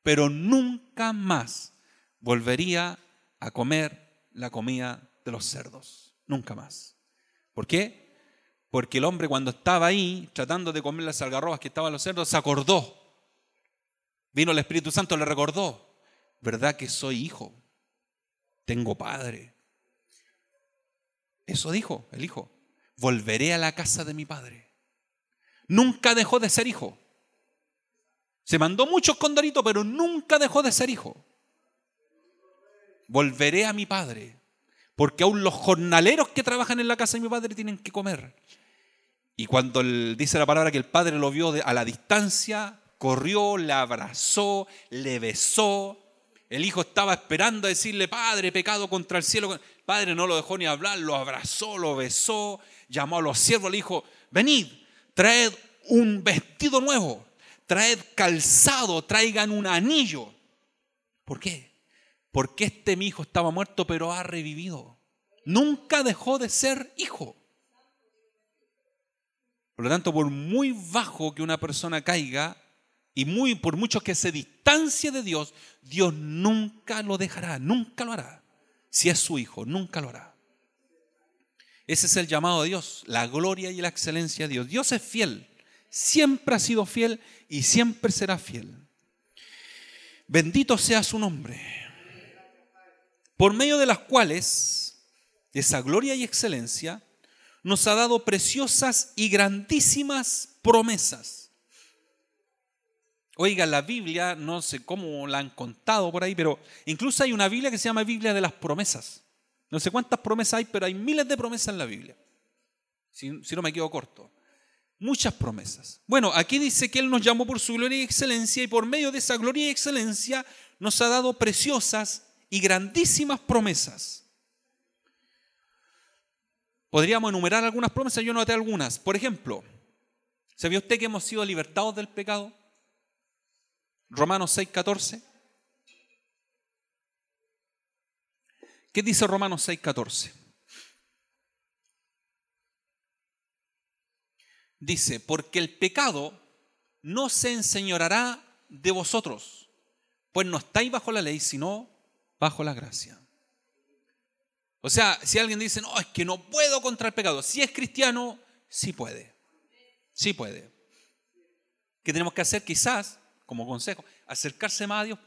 Pero nunca más volvería a comer la comida de los cerdos. Nunca más. ¿Por qué? Porque el hombre cuando estaba ahí, tratando de comer las algarrobas que estaban los cerdos, se acordó. Vino el Espíritu Santo, le recordó, ¿verdad que soy hijo? Tengo padre. Eso dijo el hijo. Volveré a la casa de mi padre. Nunca dejó de ser hijo. Se mandó muchos condoritos, pero nunca dejó de ser hijo. Volveré a mi padre, porque aún los jornaleros que trabajan en la casa de mi padre tienen que comer. Y cuando dice la palabra que el padre lo vio a la distancia, corrió, le abrazó, le besó. El hijo estaba esperando a decirle, Padre, pecado contra el cielo. El padre no lo dejó ni hablar, lo abrazó, lo besó, llamó a los siervos, le dijo, venid, traed un vestido nuevo, traed calzado, traigan un anillo. ¿Por qué? Porque este mi hijo estaba muerto pero ha revivido. Nunca dejó de ser hijo. Por lo tanto, por muy bajo que una persona caiga y muy por mucho que se distancie de Dios, Dios nunca lo dejará, nunca lo hará. Si es su hijo, nunca lo hará. Ese es el llamado de Dios, la gloria y la excelencia de Dios. Dios es fiel, siempre ha sido fiel y siempre será fiel. Bendito sea su nombre, por medio de las cuales esa gloria y excelencia nos ha dado preciosas y grandísimas promesas. Oiga, la Biblia, no sé cómo la han contado por ahí, pero incluso hay una Biblia que se llama Biblia de las promesas. No sé cuántas promesas hay, pero hay miles de promesas en la Biblia. Si, no me quedo corto. Muchas promesas. Bueno, aquí dice que Él nos llamó por su gloria y excelencia y por medio de esa gloria y excelencia nos ha dado preciosas y grandísimas promesas. Podríamos enumerar algunas promesas, yo noté algunas. Por ejemplo, ¿sabía usted que hemos sido libertados del pecado? Romanos 6, 14. ¿Qué dice Romanos 6, 14? Dice, porque el pecado no se enseñorará de vosotros, pues no estáis bajo la ley, sino bajo la gracia. O sea, si alguien dice, no, es que no puedo contra el pecado, si es cristiano, sí puede. Sí puede. ¿Qué tenemos que hacer? Quizás, como consejo, acercarse más a Dios.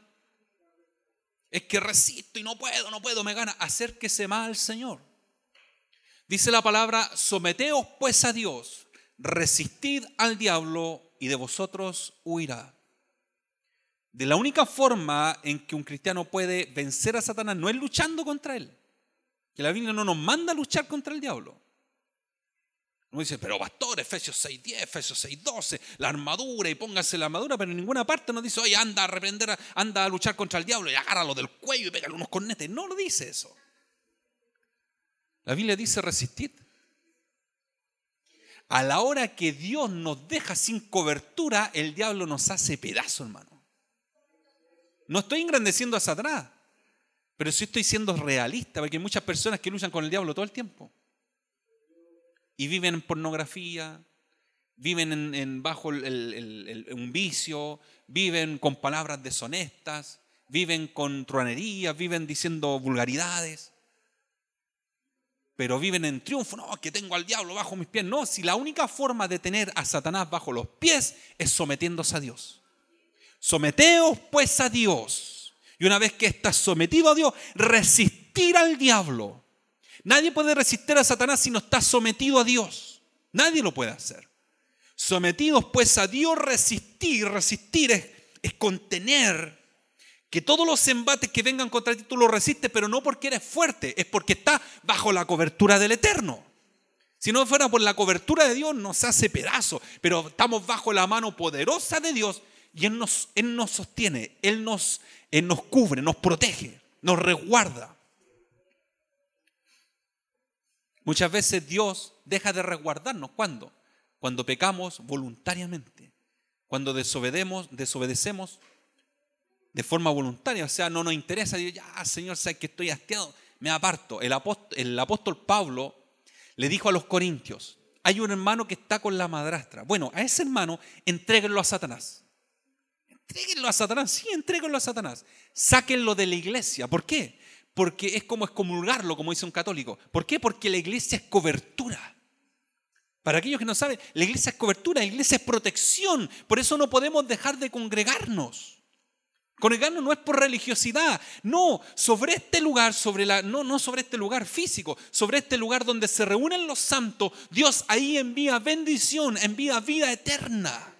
Es que resisto y no puedo, no puedo, me gana. Acérquese más al Señor. Dice la palabra, someteos pues a Dios, resistid al diablo y de vosotros huirá. De la única forma en que un cristiano puede vencer a Satanás no es luchando contra él. Que la Biblia no nos manda a luchar contra el diablo. Uno dice, pero pastor, Efesios 6.10, Efesios 6.12, la armadura y póngase la armadura, pero en ninguna parte nos dice, oye, anda a reprender, anda a luchar contra el diablo y agárralo del cuello y pégale unos cornetes. No lo dice eso. La Biblia dice resistir. A la hora que Dios nos deja sin cobertura, el diablo nos hace pedazo, hermano. No estoy engrandeciendo a Satanás. Pero sí estoy siendo realista, porque hay muchas personas que luchan con el diablo todo el tiempo. Y viven en pornografía, viven en, bajo un vicio, viven con palabras deshonestas, viven con truanerías, viven diciendo vulgaridades. Pero viven en triunfo, no, que tengo al diablo bajo mis pies. No, si la única forma de tener a Satanás bajo los pies es sometiéndose a Dios. Someteos pues a Dios y una vez que estás sometido a Dios, resistir al diablo. Nadie puede resistir a Satanás si no está sometido a Dios. Nadie lo puede hacer. Sometidos pues a Dios, resistir. Resistir es, contener. Que todos los embates que vengan contra ti tú los resistes, pero no porque eres fuerte, es porque estás bajo la cobertura del Eterno. Si no fuera por la cobertura de Dios, nos hace pedazo, pero estamos bajo la mano poderosa de Dios y Él nos, Él nos sostiene, Él nos, Él nos cubre, nos protege, nos resguarda. Muchas veces Dios deja de resguardarnos. ¿Cuándo? Cuando pecamos voluntariamente. Cuando desobedecemos, desobedecemos de forma voluntaria. O sea, no nos interesa. ya, Señor, sabes que estoy hastiado. Me aparto. El apóstol, el apóstol Pablo le dijo a los corintios, hay un hermano que está con la madrastra. Bueno, a ese hermano entréguenlo a Satanás. Entréguenlo a Satanás, sí, entréguenlo a Satanás. Sáquenlo de la iglesia. ¿Por qué? Porque es como excomulgarlo, como dice un católico. ¿Por qué? Porque la iglesia es cobertura. Para aquellos que no saben, la iglesia es cobertura, la iglesia es protección. Por eso no podemos dejar de congregarnos. Congregarnos no es por religiosidad, no, sobre este lugar, sobre la, no, no sobre este lugar físico, sobre este lugar donde se reúnen los santos, Dios ahí envía bendición, envía vida eterna.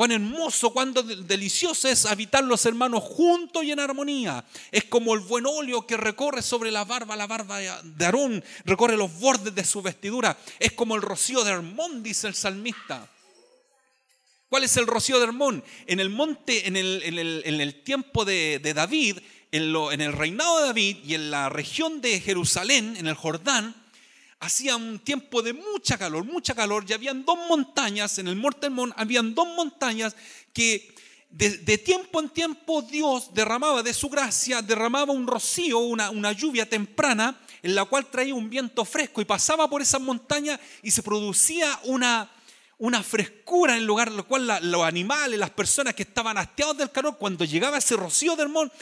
Cuán hermoso, cuán delicioso es habitar los hermanos juntos y en armonía. Es como el buen óleo que recorre sobre la barba, la barba de Aarón, recorre los bordes de su vestidura. Es como el rocío de Hermón, dice el salmista. ¿Cuál es el rocío de Hermón? En el monte, en el, tiempo de, David, en, en el reinado de David y en la región de Jerusalén, en el Jordán, hacía un tiempo de mucha calor, mucha calor, y habían dos montañas, en el Mortemón habían dos montañas que de, tiempo en tiempo Dios derramaba de su gracia, derramaba un rocío, una, lluvia temprana, en la cual traía un viento fresco y pasaba por esas montañas y se producía una, frescura en el lugar en el cual los animales, las personas que estaban hastiados del calor, cuando llegaba ese rocío del monte,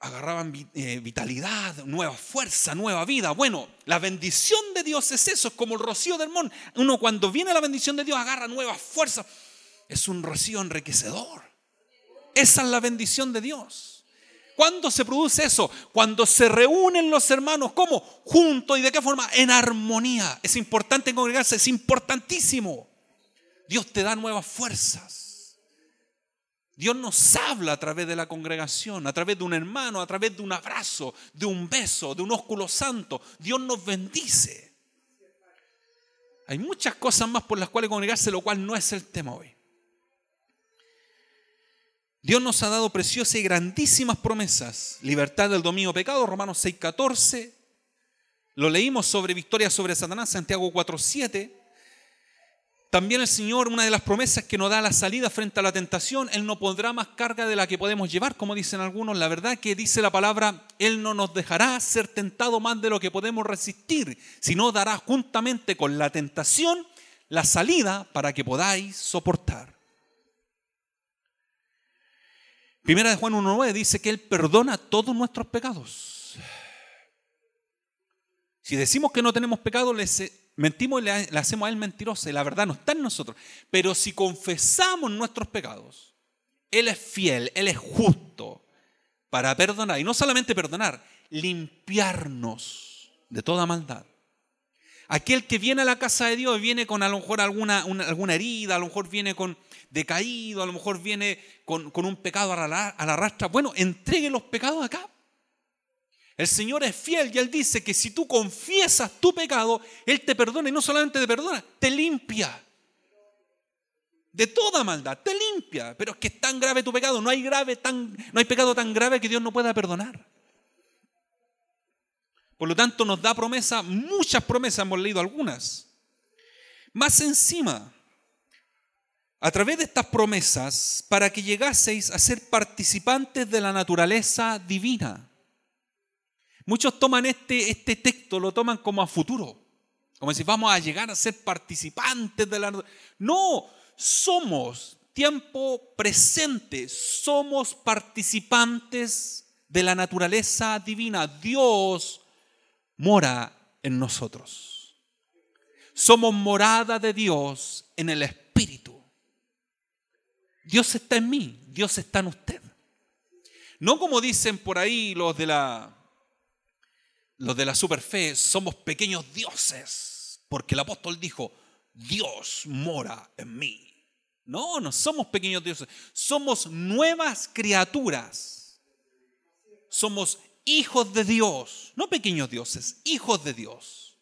agarraban eh, vitalidad, nueva fuerza, nueva vida. Bueno, la bendición de Dios es eso, es como el rocío del monte. Uno cuando viene la bendición de Dios agarra nueva fuerza. Es un rocío enriquecedor. Esa es la bendición de Dios. ¿Cuándo se produce eso? Cuando se reúnen los hermanos, ¿cómo? Juntos y de qué forma? En armonía. Es importante congregarse, es importantísimo. Dios te da nuevas fuerzas. Dios nos habla a través de la congregación, a través de un hermano, a través de un abrazo, de un beso, de un ósculo santo. Dios nos bendice. Hay muchas cosas más por las cuales congregarse, lo cual no es el tema hoy. Dios nos ha dado preciosas y grandísimas promesas. Libertad del dominio pecado, Romanos 6.14. Lo leímos sobre victoria sobre Satanás, Santiago 4.7. También el Señor, una de las promesas que nos da la salida frente a la tentación, Él no pondrá más carga de la que podemos llevar, como dicen algunos. La verdad que dice la palabra, Él no nos dejará ser tentado más de lo que podemos resistir, sino dará juntamente con la tentación la salida para que podáis soportar. Primera de Juan 1.9 dice que Él perdona todos nuestros pecados. Si decimos que no tenemos pecado, les mentimos y le, hacemos a Él mentiroso y la verdad no está en nosotros. Pero si confesamos nuestros pecados, Él es fiel, Él es justo para perdonar. Y no solamente perdonar, limpiarnos de toda maldad. Aquel que viene a la casa de Dios viene con a lo mejor alguna, alguna herida, a lo mejor viene con decaído, a lo mejor viene con, un pecado a la, a la rastra. Bueno, entregue los pecados acá. El Señor es fiel y Él dice que si tú confiesas tu pecado, Él te perdona y no solamente te perdona, te limpia. De toda maldad, te limpia. Pero es que es tan grave tu pecado, no hay, grave tan, no hay pecado tan grave que Dios no pueda perdonar. Por lo tanto, nos da promesa, muchas promesas, hemos leído algunas. Más encima, a través de estas promesas, para que llegaseis a ser participantes de la naturaleza divina Muchos toman este, este texto, lo toman como a futuro, como si vamos a llegar a ser participantes de la... No, somos tiempo presente, somos participantes de la naturaleza divina. Dios mora en nosotros. Somos morada de Dios en el Espíritu. Dios está en mí, Dios está en usted. No como dicen por ahí los de la los de la superfe somos pequeños dioses, porque el apóstol dijo, Dios mora en mí. No, no somos pequeños dioses, somos nuevas criaturas. Somos hijos de Dios, no pequeños dioses, hijos de Dios.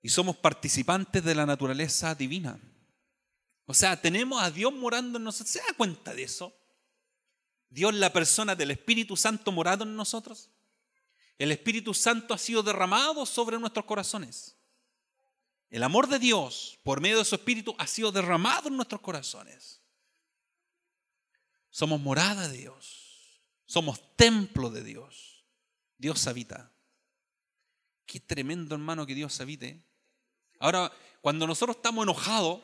Y somos participantes de la naturaleza divina. O sea, tenemos a Dios morando en nosotros. ¿Se da cuenta de eso? Dios, la persona del Espíritu Santo morado en nosotros. El Espíritu Santo ha sido derramado sobre nuestros corazones. El amor de Dios, por medio de su Espíritu, ha sido derramado en nuestros corazones. Somos morada de Dios. Somos templo de Dios. Dios habita. Qué tremendo, hermano, que Dios habite. Ahora, cuando nosotros estamos enojados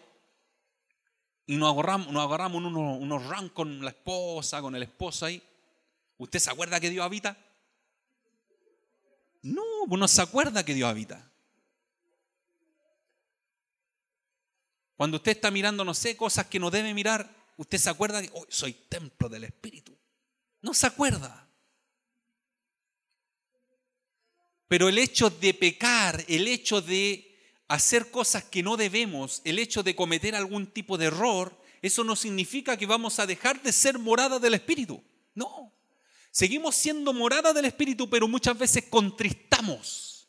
y nos agarramos, nos unos, unos con la esposa, con el esposo ahí, ¿usted se acuerda que Dios habita? No, pues uno se acuerda que Dios habita. Cuando usted está mirando, no sé, cosas que no debe mirar, usted se acuerda que oh, soy templo del Espíritu. No se acuerda. Pero el hecho de pecar, el hecho de hacer cosas que no debemos, el hecho de cometer algún tipo de error, eso no significa que vamos a dejar de ser morada del Espíritu. No. Seguimos siendo morada del Espíritu, pero muchas veces contristamos.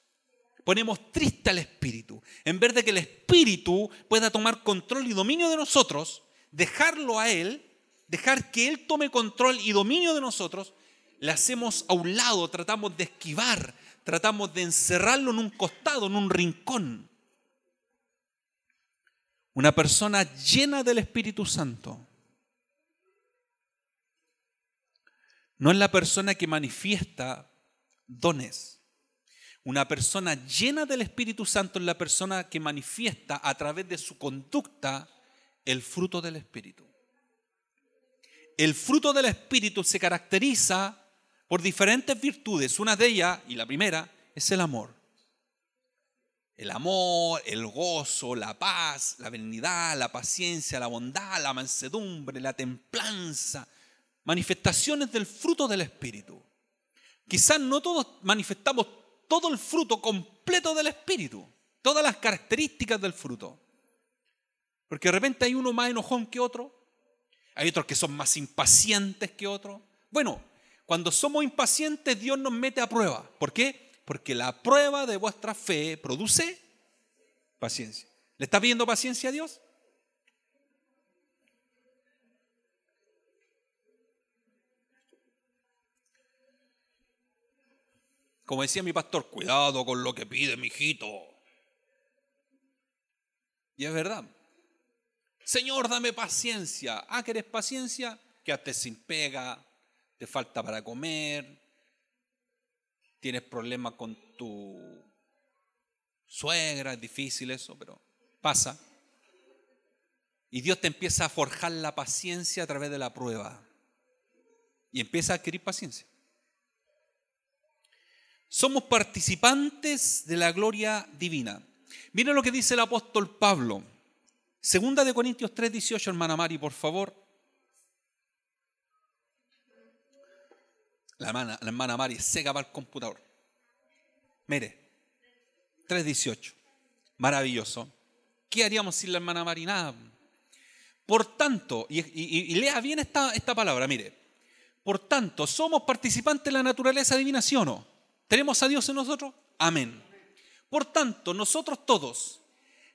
Ponemos triste al Espíritu. En vez de que el Espíritu pueda tomar control y dominio de nosotros, dejarlo a Él, dejar que Él tome control y dominio de nosotros, le hacemos a un lado, tratamos de esquivar, tratamos de encerrarlo en un costado, en un rincón. Una persona llena del Espíritu Santo no es la persona que manifiesta dones. Una persona llena del Espíritu Santo es la persona que manifiesta a través de su conducta el fruto del Espíritu. El fruto del Espíritu se caracteriza por diferentes virtudes. Una de ellas, y la primera, es el amor. El amor, el gozo, la paz, la benignidad, la paciencia, la bondad, la mansedumbre, la templanza, manifestaciones del fruto del Espíritu. Quizás no todos manifestamos todo el fruto completo del Espíritu, todas las características del fruto. Porque de repente hay uno más enojón que otro, hay otros que son más impacientes que otros. Bueno, cuando somos impacientes Dios nos mete a prueba. ¿Por qué? Porque la prueba de vuestra fe produce paciencia. ¿Le está pidiendo paciencia a Dios? Como decía mi pastor, cuidado con lo que pide mi hijito. Y es verdad. Señor, dame paciencia. Ah, ¿querés paciencia? Quédate sin pega, te falta para comer, tienes problemas con tu suegra, es difícil eso, pero pasa. Y Dios te empieza a forjar la paciencia a través de la prueba. Y empieza a adquirir paciencia. Somos participantes de la gloria divina. Miren lo que dice el apóstol Pablo. Segunda de Corintios 3, 18, hermana Mari, por favor. La hermana, la hermana Mari seca para el computador. Mire, 3.18. Maravilloso. ¿Qué haríamos sin la hermana Mari? Nada. Por tanto, y, lea bien esta, esta palabra, mire. Por tanto, ¿somos participantes de la naturaleza divina, sí o no? ¿Tenemos a Dios en nosotros? Amén. Por tanto, nosotros todos,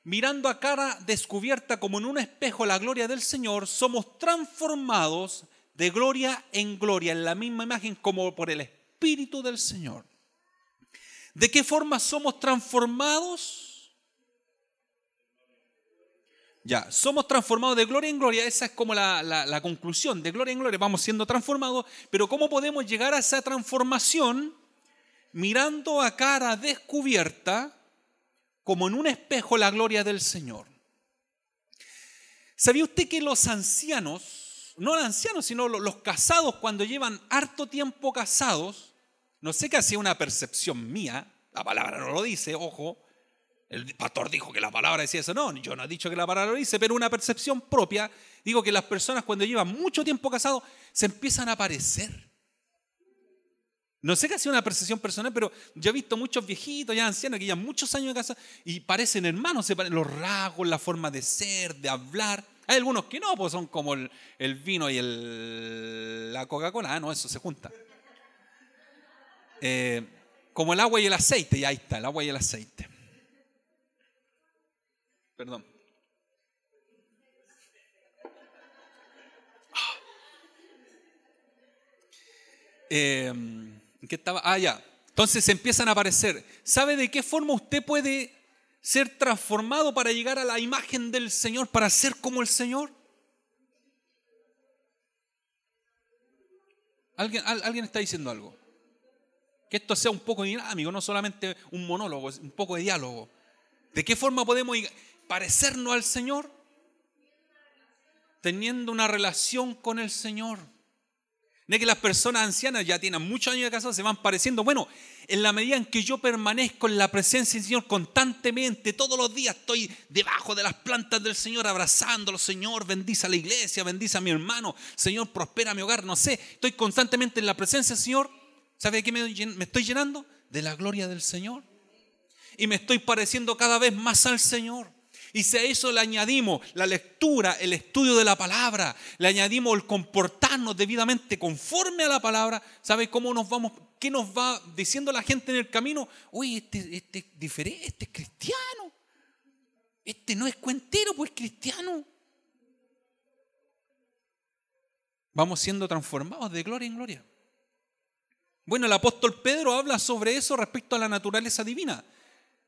mirando a cara descubierta como en un espejo la gloria del Señor, somos transformados de gloria en gloria, en la misma imagen como por el Espíritu del Señor. ¿De qué forma somos transformados? Ya, somos transformados de gloria en gloria, esa es como la, la, conclusión, de gloria en gloria vamos siendo transformados, pero ¿cómo podemos llegar a esa transformación mirando a cara descubierta como en un espejo la gloria del Señor? ¿Sabía usted que los ancianos no los ancianos, sino los casados cuando llevan harto tiempo casados, no sé qué hacía una percepción mía, la palabra no lo dice, ojo, el pastor dijo que la palabra decía eso, no, yo no he dicho que la palabra lo dice, pero una percepción propia, digo que las personas cuando llevan mucho tiempo casados se empiezan a parecer. No sé qué hacía una percepción personal, pero yo he visto muchos viejitos, ya ancianos, que llevan muchos años de casa y parecen hermanos, los rasgos, la forma de ser, de hablar. Hay algunos que no, pues son como el, vino y el, la Coca-Cola. Ah, no, eso se junta. Eh, como el agua y el aceite, y ahí está, el agua y el aceite. Perdón. Eh, ¿Qué estaba? Ah, ya. Entonces empiezan a aparecer. ¿Sabe de qué forma usted puede ser transformado para llegar a la imagen del Señor, para ser como el Señor? ¿Alguien, alguien está diciendo algo? Que esto sea un poco dinámico, no solamente un monólogo, un poco de diálogo. ¿De qué forma podemos parecernos al Señor? Teniendo una relación con el Señor. No es que las personas ancianas ya tienen muchos años de casados, se van pareciendo. Bueno, en la medida en que yo permanezco en la presencia del Señor constantemente, todos los días estoy debajo de las plantas del Señor, abrazándolo. Señor, bendice a la iglesia, bendice a mi hermano. Señor, prospera mi hogar. No sé, estoy constantemente en la presencia del Señor. ¿Sabe de qué me estoy llenando? De la gloria del Señor. Y me estoy pareciendo cada vez más al Señor. Y si a eso le añadimos la lectura, el estudio de la palabra, le añadimos el comportarnos debidamente conforme a la palabra, ¿sabe cómo nos vamos? ¿Qué nos va diciendo la gente en el camino? Uy, este, este es diferente, este es cristiano. Este no es cuentero, pues cristiano. Vamos siendo transformados de gloria en gloria. Bueno, el apóstol Pedro habla sobre eso respecto a la naturaleza divina.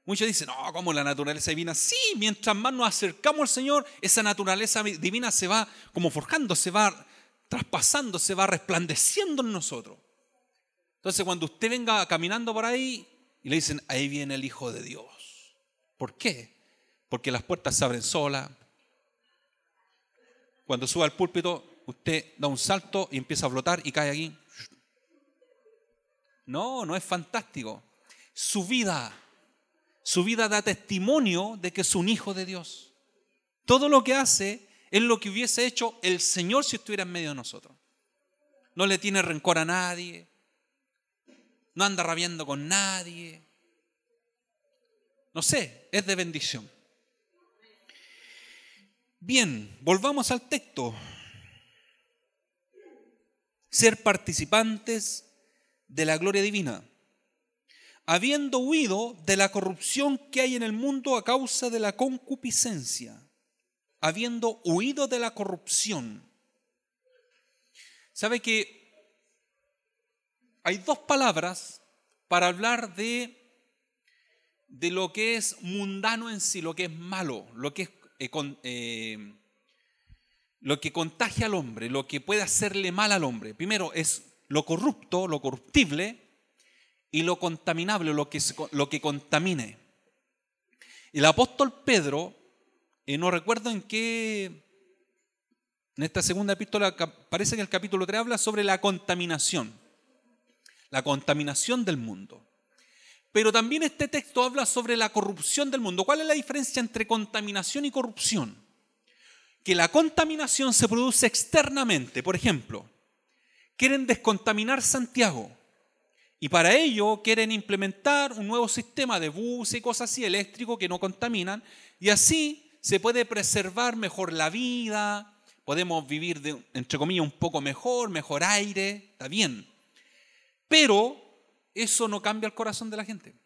Muchos dicen, no, como la naturaleza divina. Sí, mientras más nos acercamos al Señor, esa naturaleza divina se va como forjando, se va traspasando, se va resplandeciendo en nosotros. Entonces, cuando usted venga caminando por ahí y le dicen, ahí viene el Hijo de Dios. ¿Por qué? Porque las puertas se abren solas. Cuando suba al púlpito, usted da un salto y empieza a flotar y cae aquí. No, no es fantástico. Su vida su vida da testimonio de que es un hijo de Dios. Todo lo que hace es lo que hubiese hecho el Señor si estuviera en medio de nosotros. No le tiene rencor a nadie, no anda rabiando con nadie. No sé, es de bendición. Bien, volvamos al texto. Ser participantes de la gloria divina habiendo huido de la corrupción que hay en el mundo a causa de la concupiscencia, habiendo huido de la corrupción. ¿Sabe que hay dos palabras para hablar de, de lo que es mundano en sí, lo que es malo, lo que es... Eh, eh, lo que contagia al hombre, lo que puede hacerle mal al hombre. Primero es lo corrupto, lo corruptible, y lo contaminable, lo que, lo que contamine. El apóstol Pedro, y no recuerdo en qué, en esta segunda epístola, parece que el capítulo 3 habla sobre la contaminación, la contaminación del mundo. Pero también este texto habla sobre la corrupción del mundo. ¿Cuál es la diferencia entre contaminación y corrupción? Que la contaminación se produce externamente. Por ejemplo, quieren descontaminar Santiago y para ello quieren implementar un nuevo sistema de buses y cosas así eléctricos que no contaminan. Y así se puede preservar mejor la vida, podemos vivir, de, entre comillas, un poco mejor, mejor aire, está bien. Pero eso no cambia el corazón de la gente.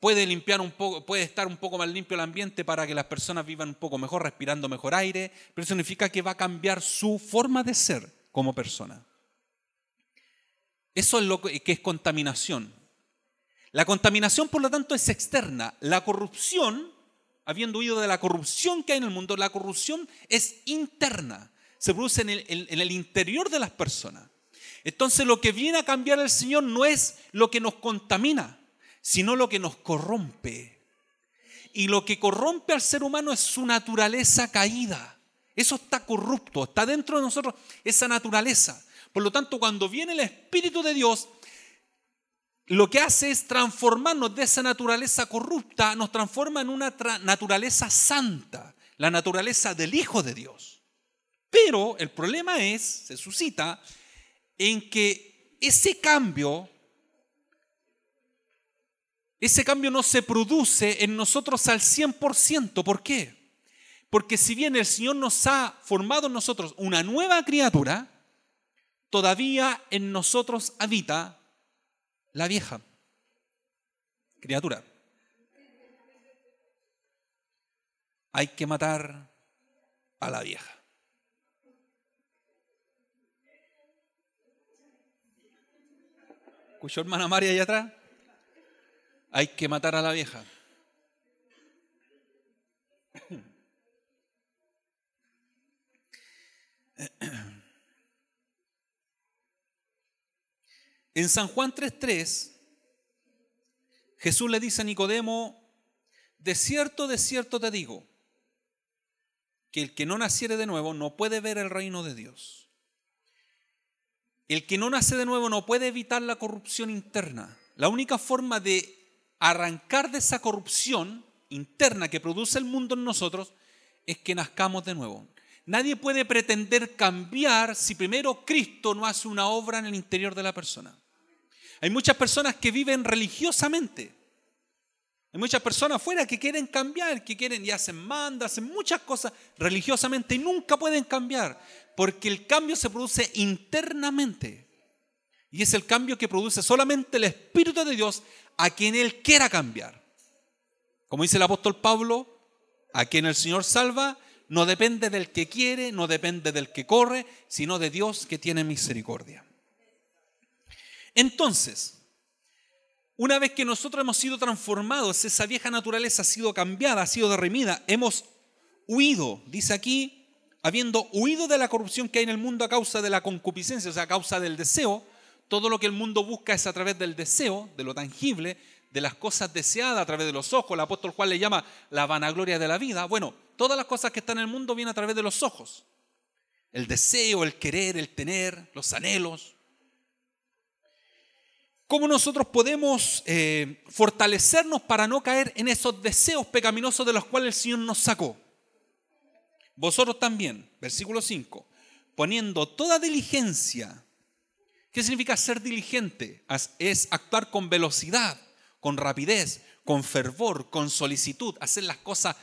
Puede limpiar un poco, puede estar un poco más limpio el ambiente para que las personas vivan un poco mejor, respirando mejor aire, pero eso significa que va a cambiar su forma de ser como persona. Eso es lo que es contaminación. La contaminación, por lo tanto, es externa. La corrupción, habiendo huido de la corrupción que hay en el mundo, la corrupción es interna. Se produce en el, en el interior de las personas. Entonces lo que viene a cambiar el Señor no es lo que nos contamina, sino lo que nos corrompe. Y lo que corrompe al ser humano es su naturaleza caída. Eso está corrupto, está dentro de nosotros esa naturaleza. Por lo tanto, cuando viene el Espíritu de Dios, lo que hace es transformarnos de esa naturaleza corrupta, nos transforma en una naturaleza santa, la naturaleza del Hijo de Dios. Pero el problema es, se suscita, en que ese cambio, ese cambio no se produce en nosotros al 100%. ¿Por qué? Porque si bien el Señor nos ha formado en nosotros una nueva criatura, todavía en nosotros habita la vieja criatura. Hay que matar a la vieja. ¿Escuchó hermana María allá atrás? Hay que matar a la vieja. En San Juan 3.3, Jesús le dice a Nicodemo, de cierto, de cierto te digo, que el que no naciere de nuevo no puede ver el reino de Dios. El que no nace de nuevo no puede evitar la corrupción interna. La única forma de arrancar de esa corrupción interna que produce el mundo en nosotros es que nazcamos de nuevo. Nadie puede pretender cambiar si primero Cristo no hace una obra en el interior de la persona. Hay muchas personas que viven religiosamente. Hay muchas personas afuera que quieren cambiar, que quieren y hacen mandas, hacen muchas cosas religiosamente y nunca pueden cambiar, porque el cambio se produce internamente. Y es el cambio que produce solamente el Espíritu de Dios a quien Él quiera cambiar. Como dice el apóstol Pablo, a quien el Señor salva, no depende del que quiere, no depende del que corre, sino de Dios que tiene misericordia. Entonces, una vez que nosotros hemos sido transformados, esa vieja naturaleza ha sido cambiada, ha sido derrimida, hemos huido, dice aquí, habiendo huido de la corrupción que hay en el mundo a causa de la concupiscencia, o sea, a causa del deseo, todo lo que el mundo busca es a través del deseo, de lo tangible, de las cosas deseadas a través de los ojos. El apóstol Juan le llama la vanagloria de la vida. Bueno, todas las cosas que están en el mundo vienen a través de los ojos. El deseo, el querer, el tener, los anhelos. ¿Cómo nosotros podemos eh, fortalecernos para no caer en esos deseos pecaminosos de los cuales el Señor nos sacó? Vosotros también, versículo 5, poniendo toda diligencia. ¿Qué significa ser diligente? Es actuar con velocidad, con rapidez, con fervor, con solicitud, hacer las cosas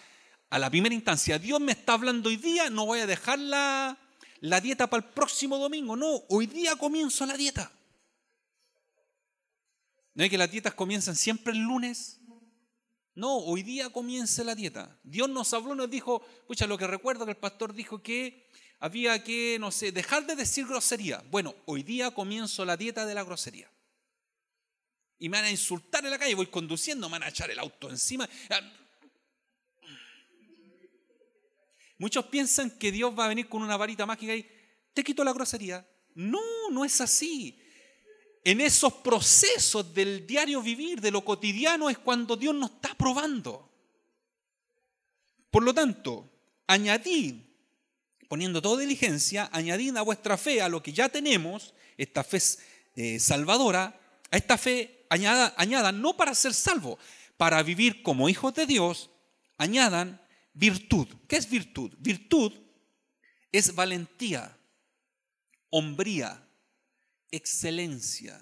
a la primera instancia. Dios me está hablando hoy día, no voy a dejar la, la dieta para el próximo domingo, no, hoy día comienzo la dieta. ¿No es que las dietas comienzan siempre el lunes? No, hoy día comienza la dieta. Dios nos habló, nos dijo, pucha, lo que recuerdo que el pastor dijo que había que, no sé, dejar de decir grosería. Bueno, hoy día comienzo la dieta de la grosería y me van a insultar en la calle, voy conduciendo, me van a echar el auto encima. Ah. Muchos piensan que Dios va a venir con una varita mágica y te quito la grosería. No, no es así. En esos procesos del diario vivir, de lo cotidiano, es cuando Dios nos está probando. Por lo tanto, añadid, poniendo toda diligencia, añadid a vuestra fe, a lo que ya tenemos, esta fe eh, salvadora, a esta fe añadan, no para ser salvo, para vivir como hijos de Dios, añadan virtud. ¿Qué es virtud? Virtud es valentía, hombría, excelencia.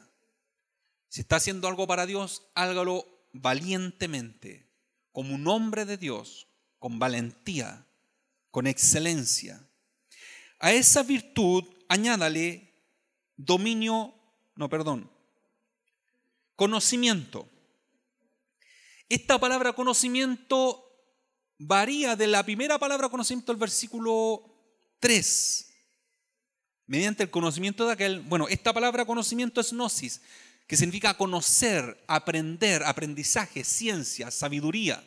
Si está haciendo algo para Dios, hágalo valientemente, como un hombre de Dios, con valentía, con excelencia. A esa virtud añádale dominio, no, perdón, Conocimiento. Esta palabra conocimiento varía de la primera palabra conocimiento al versículo 3. Mediante el conocimiento de aquel, bueno, esta palabra conocimiento es gnosis, que significa conocer, aprender, aprendizaje, ciencia, sabiduría.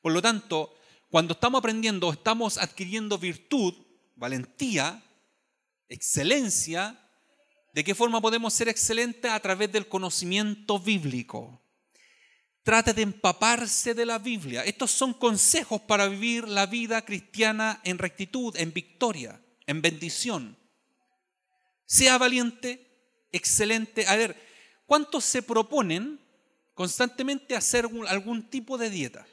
Por lo tanto, cuando estamos aprendiendo, estamos adquiriendo virtud, valentía, excelencia, ¿De qué forma podemos ser excelentes? A través del conocimiento bíblico. Trate de empaparse de la Biblia. Estos son consejos para vivir la vida cristiana en rectitud, en victoria, en bendición. Sea valiente, excelente. A ver, ¿cuántos se proponen constantemente hacer algún tipo de dieta?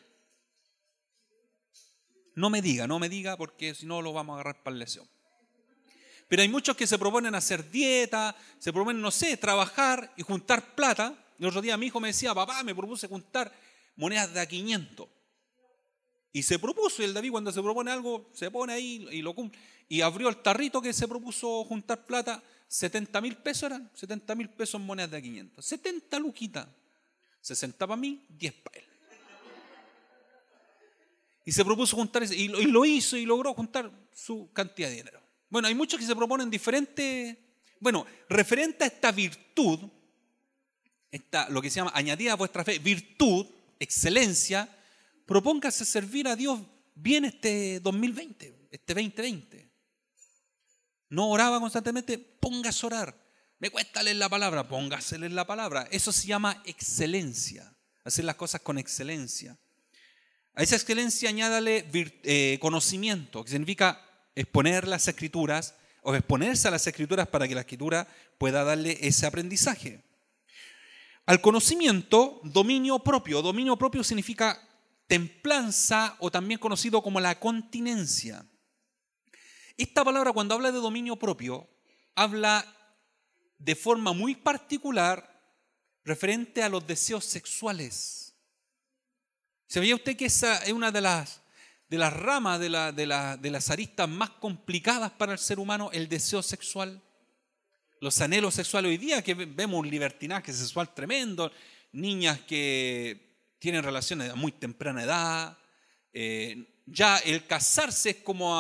No me diga, no me diga, porque si no lo vamos a agarrar para la lesión. Pero hay muchos que se proponen hacer dieta, se proponen, no sé, trabajar y juntar plata. El otro día mi hijo me decía, papá, me propuse juntar monedas de a 500. Y se propuso, y el David cuando se propone algo, se pone ahí y lo cumple. Y abrió el tarrito que se propuso juntar plata, 70 mil pesos eran, 70 mil pesos en monedas de a 500. 70 luquitas. 60 para mí, 10 para él. Y se propuso juntar, y lo hizo y logró juntar su cantidad de dinero. Bueno, hay muchos que se proponen diferentes. Bueno, referente a esta virtud, esta, lo que se llama añadida a vuestra fe, virtud, excelencia, propóngase servir a Dios bien este 2020, este 2020. No oraba constantemente, póngase a orar. Me cuesta leer la palabra, póngase leer la palabra. Eso se llama excelencia, hacer las cosas con excelencia. A esa excelencia añádale eh, conocimiento, que significa exponer las escrituras o exponerse a las escrituras para que la escritura pueda darle ese aprendizaje. Al conocimiento, dominio propio. Dominio propio significa templanza o también conocido como la continencia. Esta palabra cuando habla de dominio propio, habla de forma muy particular referente a los deseos sexuales. ¿Sabía usted que esa es una de las, de las ramas de, la, de, de las aristas más complicadas para el ser humano, el deseo sexual? los anhelos sexuales hoy día, que vemos un libertinaje sexual tremendo, niñas que tienen relaciones a muy temprana edad, eh, ya el casarse es como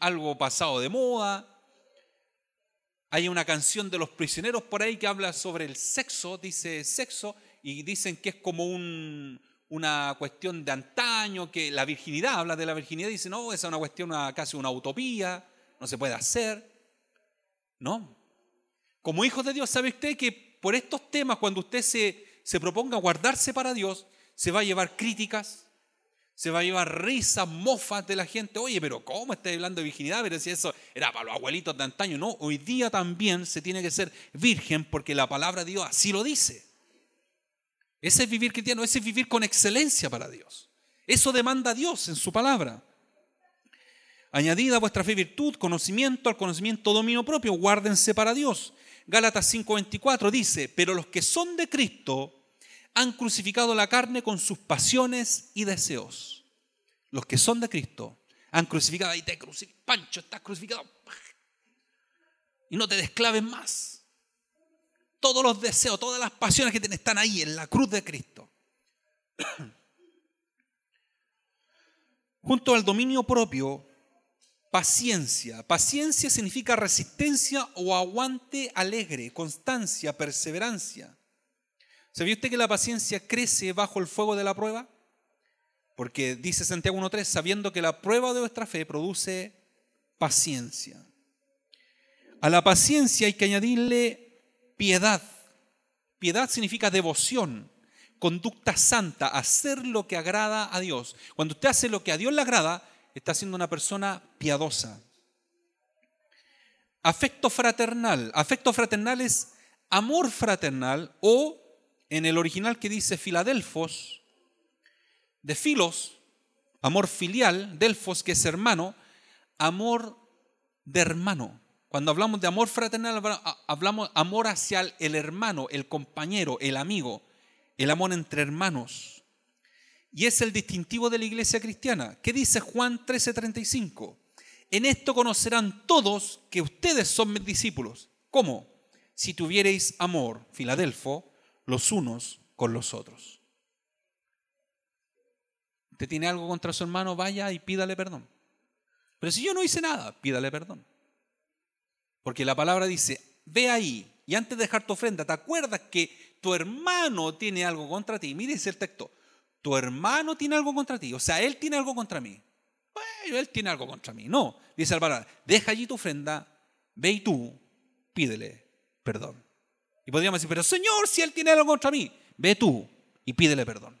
algo pasado de moda. Hay una canción de los prisioneros por ahí que habla sobre el sexo, dice sexo, y dicen que es como una cuestión de antaño, que la virginidad, habla de la virginidad, dice, no, esa es una cuestión casi una utopía, no se puede hacer. No, como hijos de Dios, ¿sabe usted que por estos temas, cuando usted se, se proponga guardarse para Dios, se va a llevar críticas, se va a llevar risas, mofas de la gente. Oye, pero ¿cómo está hablando de virginidad? Pero si eso era para los abuelitos de antaño. No, hoy día también se tiene que ser virgen porque la palabra de Dios así lo dice. Ese es vivir cristiano, ese es vivir con excelencia para Dios. Eso demanda Dios en su palabra. Añadida a vuestra fe virtud, conocimiento, al conocimiento dominio propio, guárdense para Dios. Gálatas 5:24 dice, pero los que son de Cristo han crucificado la carne con sus pasiones y deseos. Los que son de Cristo han crucificado, ahí te crucificado, Pancho, estás crucificado. Y no te desclaven más. Todos los deseos, todas las pasiones que tienes están ahí en la cruz de Cristo. Junto al dominio propio Paciencia. Paciencia significa resistencia o aguante alegre, constancia, perseverancia. ¿Sabía usted que la paciencia crece bajo el fuego de la prueba? Porque dice Santiago 1.3, sabiendo que la prueba de vuestra fe produce paciencia. A la paciencia hay que añadirle piedad. Piedad significa devoción, conducta santa, hacer lo que agrada a Dios. Cuando usted hace lo que a Dios le agrada, está siendo una persona piadosa. Afecto fraternal. Afecto fraternal es amor fraternal o en el original que dice Filadelfos, de filos, amor filial, delfos que es hermano, amor de hermano. Cuando hablamos de amor fraternal, hablamos amor hacia el hermano, el compañero, el amigo, el amor entre hermanos. Y es el distintivo de la iglesia cristiana. ¿Qué dice Juan 13:35? En esto conocerán todos que ustedes son mis discípulos. ¿Cómo? Si tuviereis amor, Filadelfo, los unos con los otros. Usted tiene algo contra su hermano, vaya y pídale perdón. Pero si yo no hice nada, pídale perdón. Porque la palabra dice, ve ahí y antes de dejar tu ofrenda, ¿te acuerdas que tu hermano tiene algo contra ti? Mire el texto tu hermano tiene algo contra ti, o sea, él tiene algo contra mí. Bueno, él tiene algo contra mí. No, dice el deja allí tu ofrenda, ve y tú, pídele perdón. Y podríamos decir, pero Señor, si él tiene algo contra mí, ve tú y pídele perdón.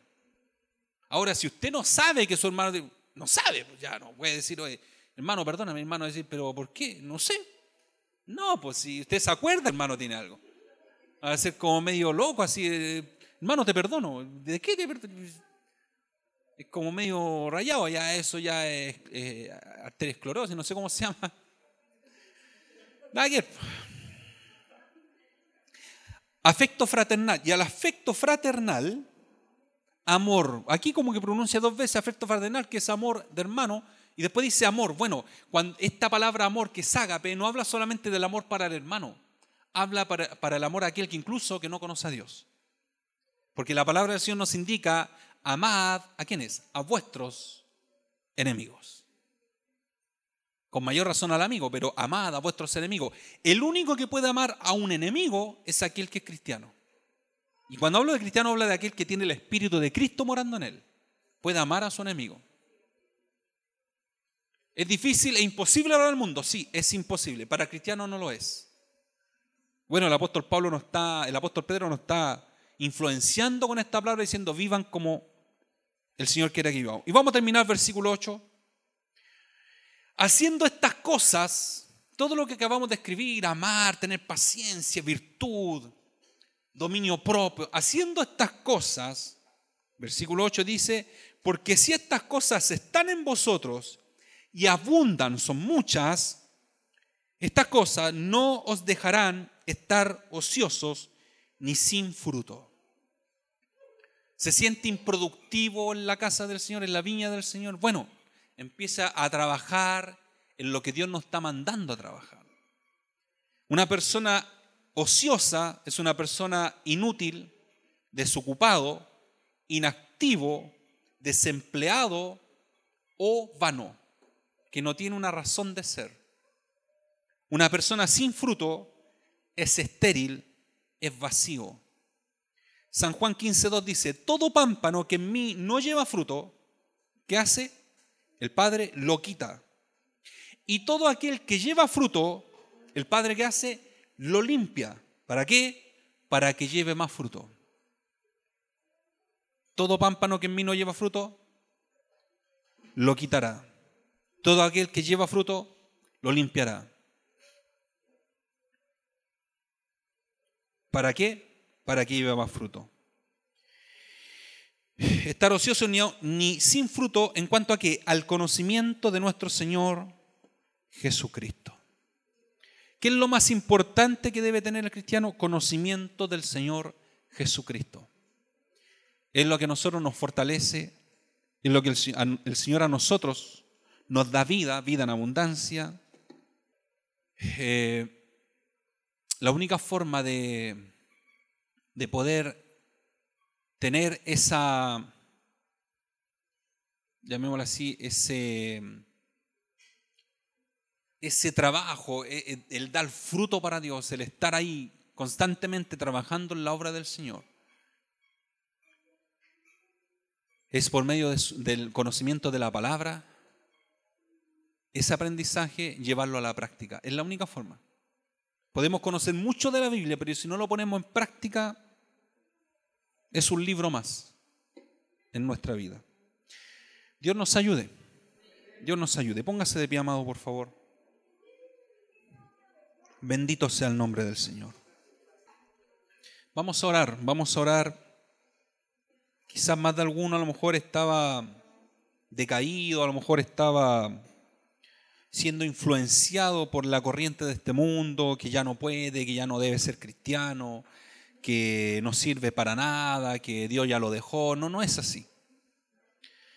Ahora, si usted no sabe que su hermano, no sabe, pues ya no puede decir, oye, hermano, perdona, mi hermano, decir, pero ¿por qué? No sé. No, pues si usted se acuerda, hermano tiene algo. Va a ser como medio loco, así, hermano, te perdono. ¿De qué te perdono? es como medio rayado, ya eso ya es eh, arteriosclerosis, no sé cómo se llama. Afecto fraternal. Y al afecto fraternal, amor. Aquí como que pronuncia dos veces afecto fraternal, que es amor de hermano, y después dice amor. Bueno, cuando esta palabra amor, que es ágape, no habla solamente del amor para el hermano, habla para, para el amor a aquel que incluso que no conoce a Dios. Porque la palabra del Señor nos indica amad a quiénes? A vuestros enemigos. Con mayor razón al amigo, pero amad a vuestros enemigos. El único que puede amar a un enemigo es aquel que es cristiano. Y cuando hablo de cristiano, habla de aquel que tiene el espíritu de Cristo morando en él. Puede amar a su enemigo. ¿Es difícil e imposible hablar al mundo? Sí, es imposible. Para el cristiano no lo es. Bueno, el apóstol Pablo no está, el apóstol Pedro no está influenciando con esta palabra diciendo vivan como el Señor quiere que vivamos. Y vamos a terminar versículo 8. Haciendo estas cosas, todo lo que acabamos de escribir, amar, tener paciencia, virtud, dominio propio, haciendo estas cosas, versículo 8 dice, porque si estas cosas están en vosotros y abundan, son muchas, estas cosas no os dejarán estar ociosos ni sin fruto. ¿Se siente improductivo en la casa del Señor, en la viña del Señor? Bueno, empieza a trabajar en lo que Dios nos está mandando a trabajar. Una persona ociosa es una persona inútil, desocupado, inactivo, desempleado o vano, que no tiene una razón de ser. Una persona sin fruto es estéril, es vacío. San Juan 15.2 dice, todo pámpano que en mí no lleva fruto, ¿qué hace? El Padre lo quita. Y todo aquel que lleva fruto, el Padre que hace, lo limpia. ¿Para qué? Para que lleve más fruto. Todo pámpano que en mí no lleva fruto, lo quitará. Todo aquel que lleva fruto, lo limpiará. ¿Para qué? para que lleve más fruto. Estar ocioso ni, sin fruto en cuanto a que al conocimiento de nuestro Señor Jesucristo. ¿Qué es lo más importante que debe tener el cristiano? Conocimiento del Señor Jesucristo. Es lo que a nosotros nos fortalece, es lo que el, Señor a nosotros nos da vida, vida en abundancia. Eh, la única forma de, de poder tener esa, llamémoslo así, ese, ese trabajo, e, e, el dar fruto para Dios, el estar ahí constantemente trabajando en la obra del Señor, es por medio del conocimiento de la palabra, ese aprendizaje, llevarlo a la práctica. Es la única forma. Podemos conocer mucho de la Biblia, pero si no lo ponemos en práctica, es un libro más en nuestra vida. Dios nos ayude. Dios nos ayude. Póngase de pie, amado, por favor. Bendito sea el nombre del Señor. Vamos a orar, vamos a orar. Quizás más de alguno a lo mejor estaba decaído, a lo mejor estaba siendo influenciado por la corriente de este mundo, que ya no puede, que ya no debe ser cristiano, que no sirve para nada, que Dios ya lo dejó. No, no es así.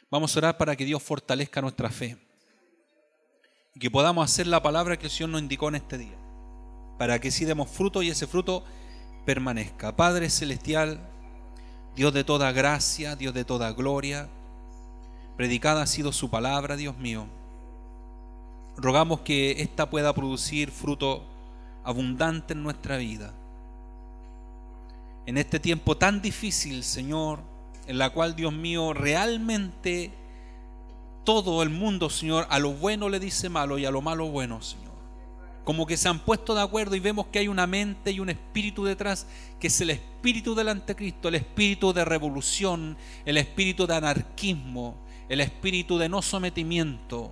Vamos a orar para que Dios fortalezca nuestra fe y que podamos hacer la palabra que el Señor nos indicó en este día, para que si demos fruto y ese fruto permanezca. Padre Celestial, Dios de toda gracia, Dios de toda gloria, predicada ha sido su palabra, Dios mío. Rogamos que ésta pueda producir fruto abundante en nuestra vida en este tiempo tan difícil, Señor, en la cual, Dios mío, realmente todo el mundo, Señor, a lo bueno le dice malo y a lo malo bueno, Señor. Como que se han puesto de acuerdo y vemos que hay una mente y un espíritu detrás, que es el espíritu del anticristo, el espíritu de revolución, el espíritu de anarquismo, el espíritu de no sometimiento.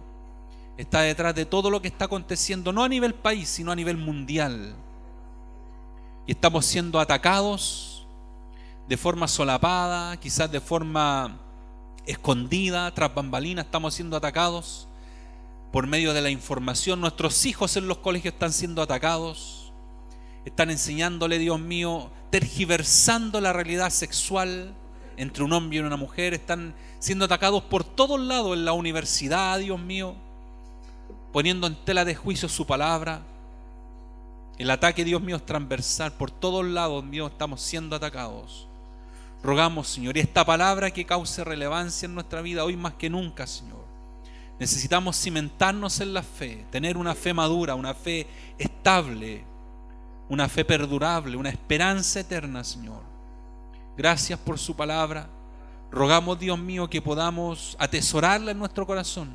Está detrás de todo lo que está aconteciendo, no a nivel país, sino a nivel mundial y estamos siendo atacados de forma solapada, quizás de forma escondida, tras bambalinas, estamos siendo atacados por medio de la información. Nuestros hijos en los colegios están siendo atacados, están enseñándole, Dios mío, tergiversando la realidad sexual entre un hombre y una mujer, están siendo atacados por todos lados en la universidad, Dios mío, poniendo en tela de juicio su palabra. El ataque, Dios mío, es transversal. Por todos lados, Dios, estamos siendo atacados. Rogamos, Señor, y esta palabra que cause relevancia en nuestra vida hoy más que nunca, Señor. Necesitamos cimentarnos en la fe, tener una fe madura, una fe estable, una fe perdurable, una esperanza eterna, Señor. Gracias por su palabra. Rogamos, Dios mío, que podamos atesorarla en nuestro corazón.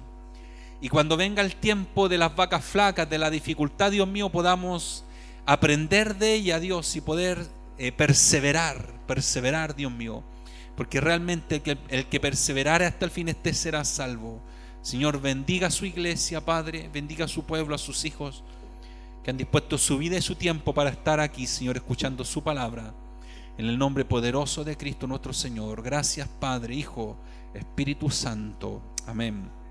Y cuando venga el tiempo de las vacas flacas, de la dificultad, Dios mío, podamos aprender de ella, Dios, y poder eh, perseverar, perseverar, Dios mío, porque realmente el que, el que perseverare hasta el fin este será salvo. Señor, bendiga a su iglesia, Padre, bendiga a su pueblo, a sus hijos. que han dispuesto su vida y su tiempo para estar aquí, Señor, escuchando su palabra. En el nombre poderoso de Cristo nuestro Señor. Gracias, Padre, Hijo, Espíritu Santo. Amén.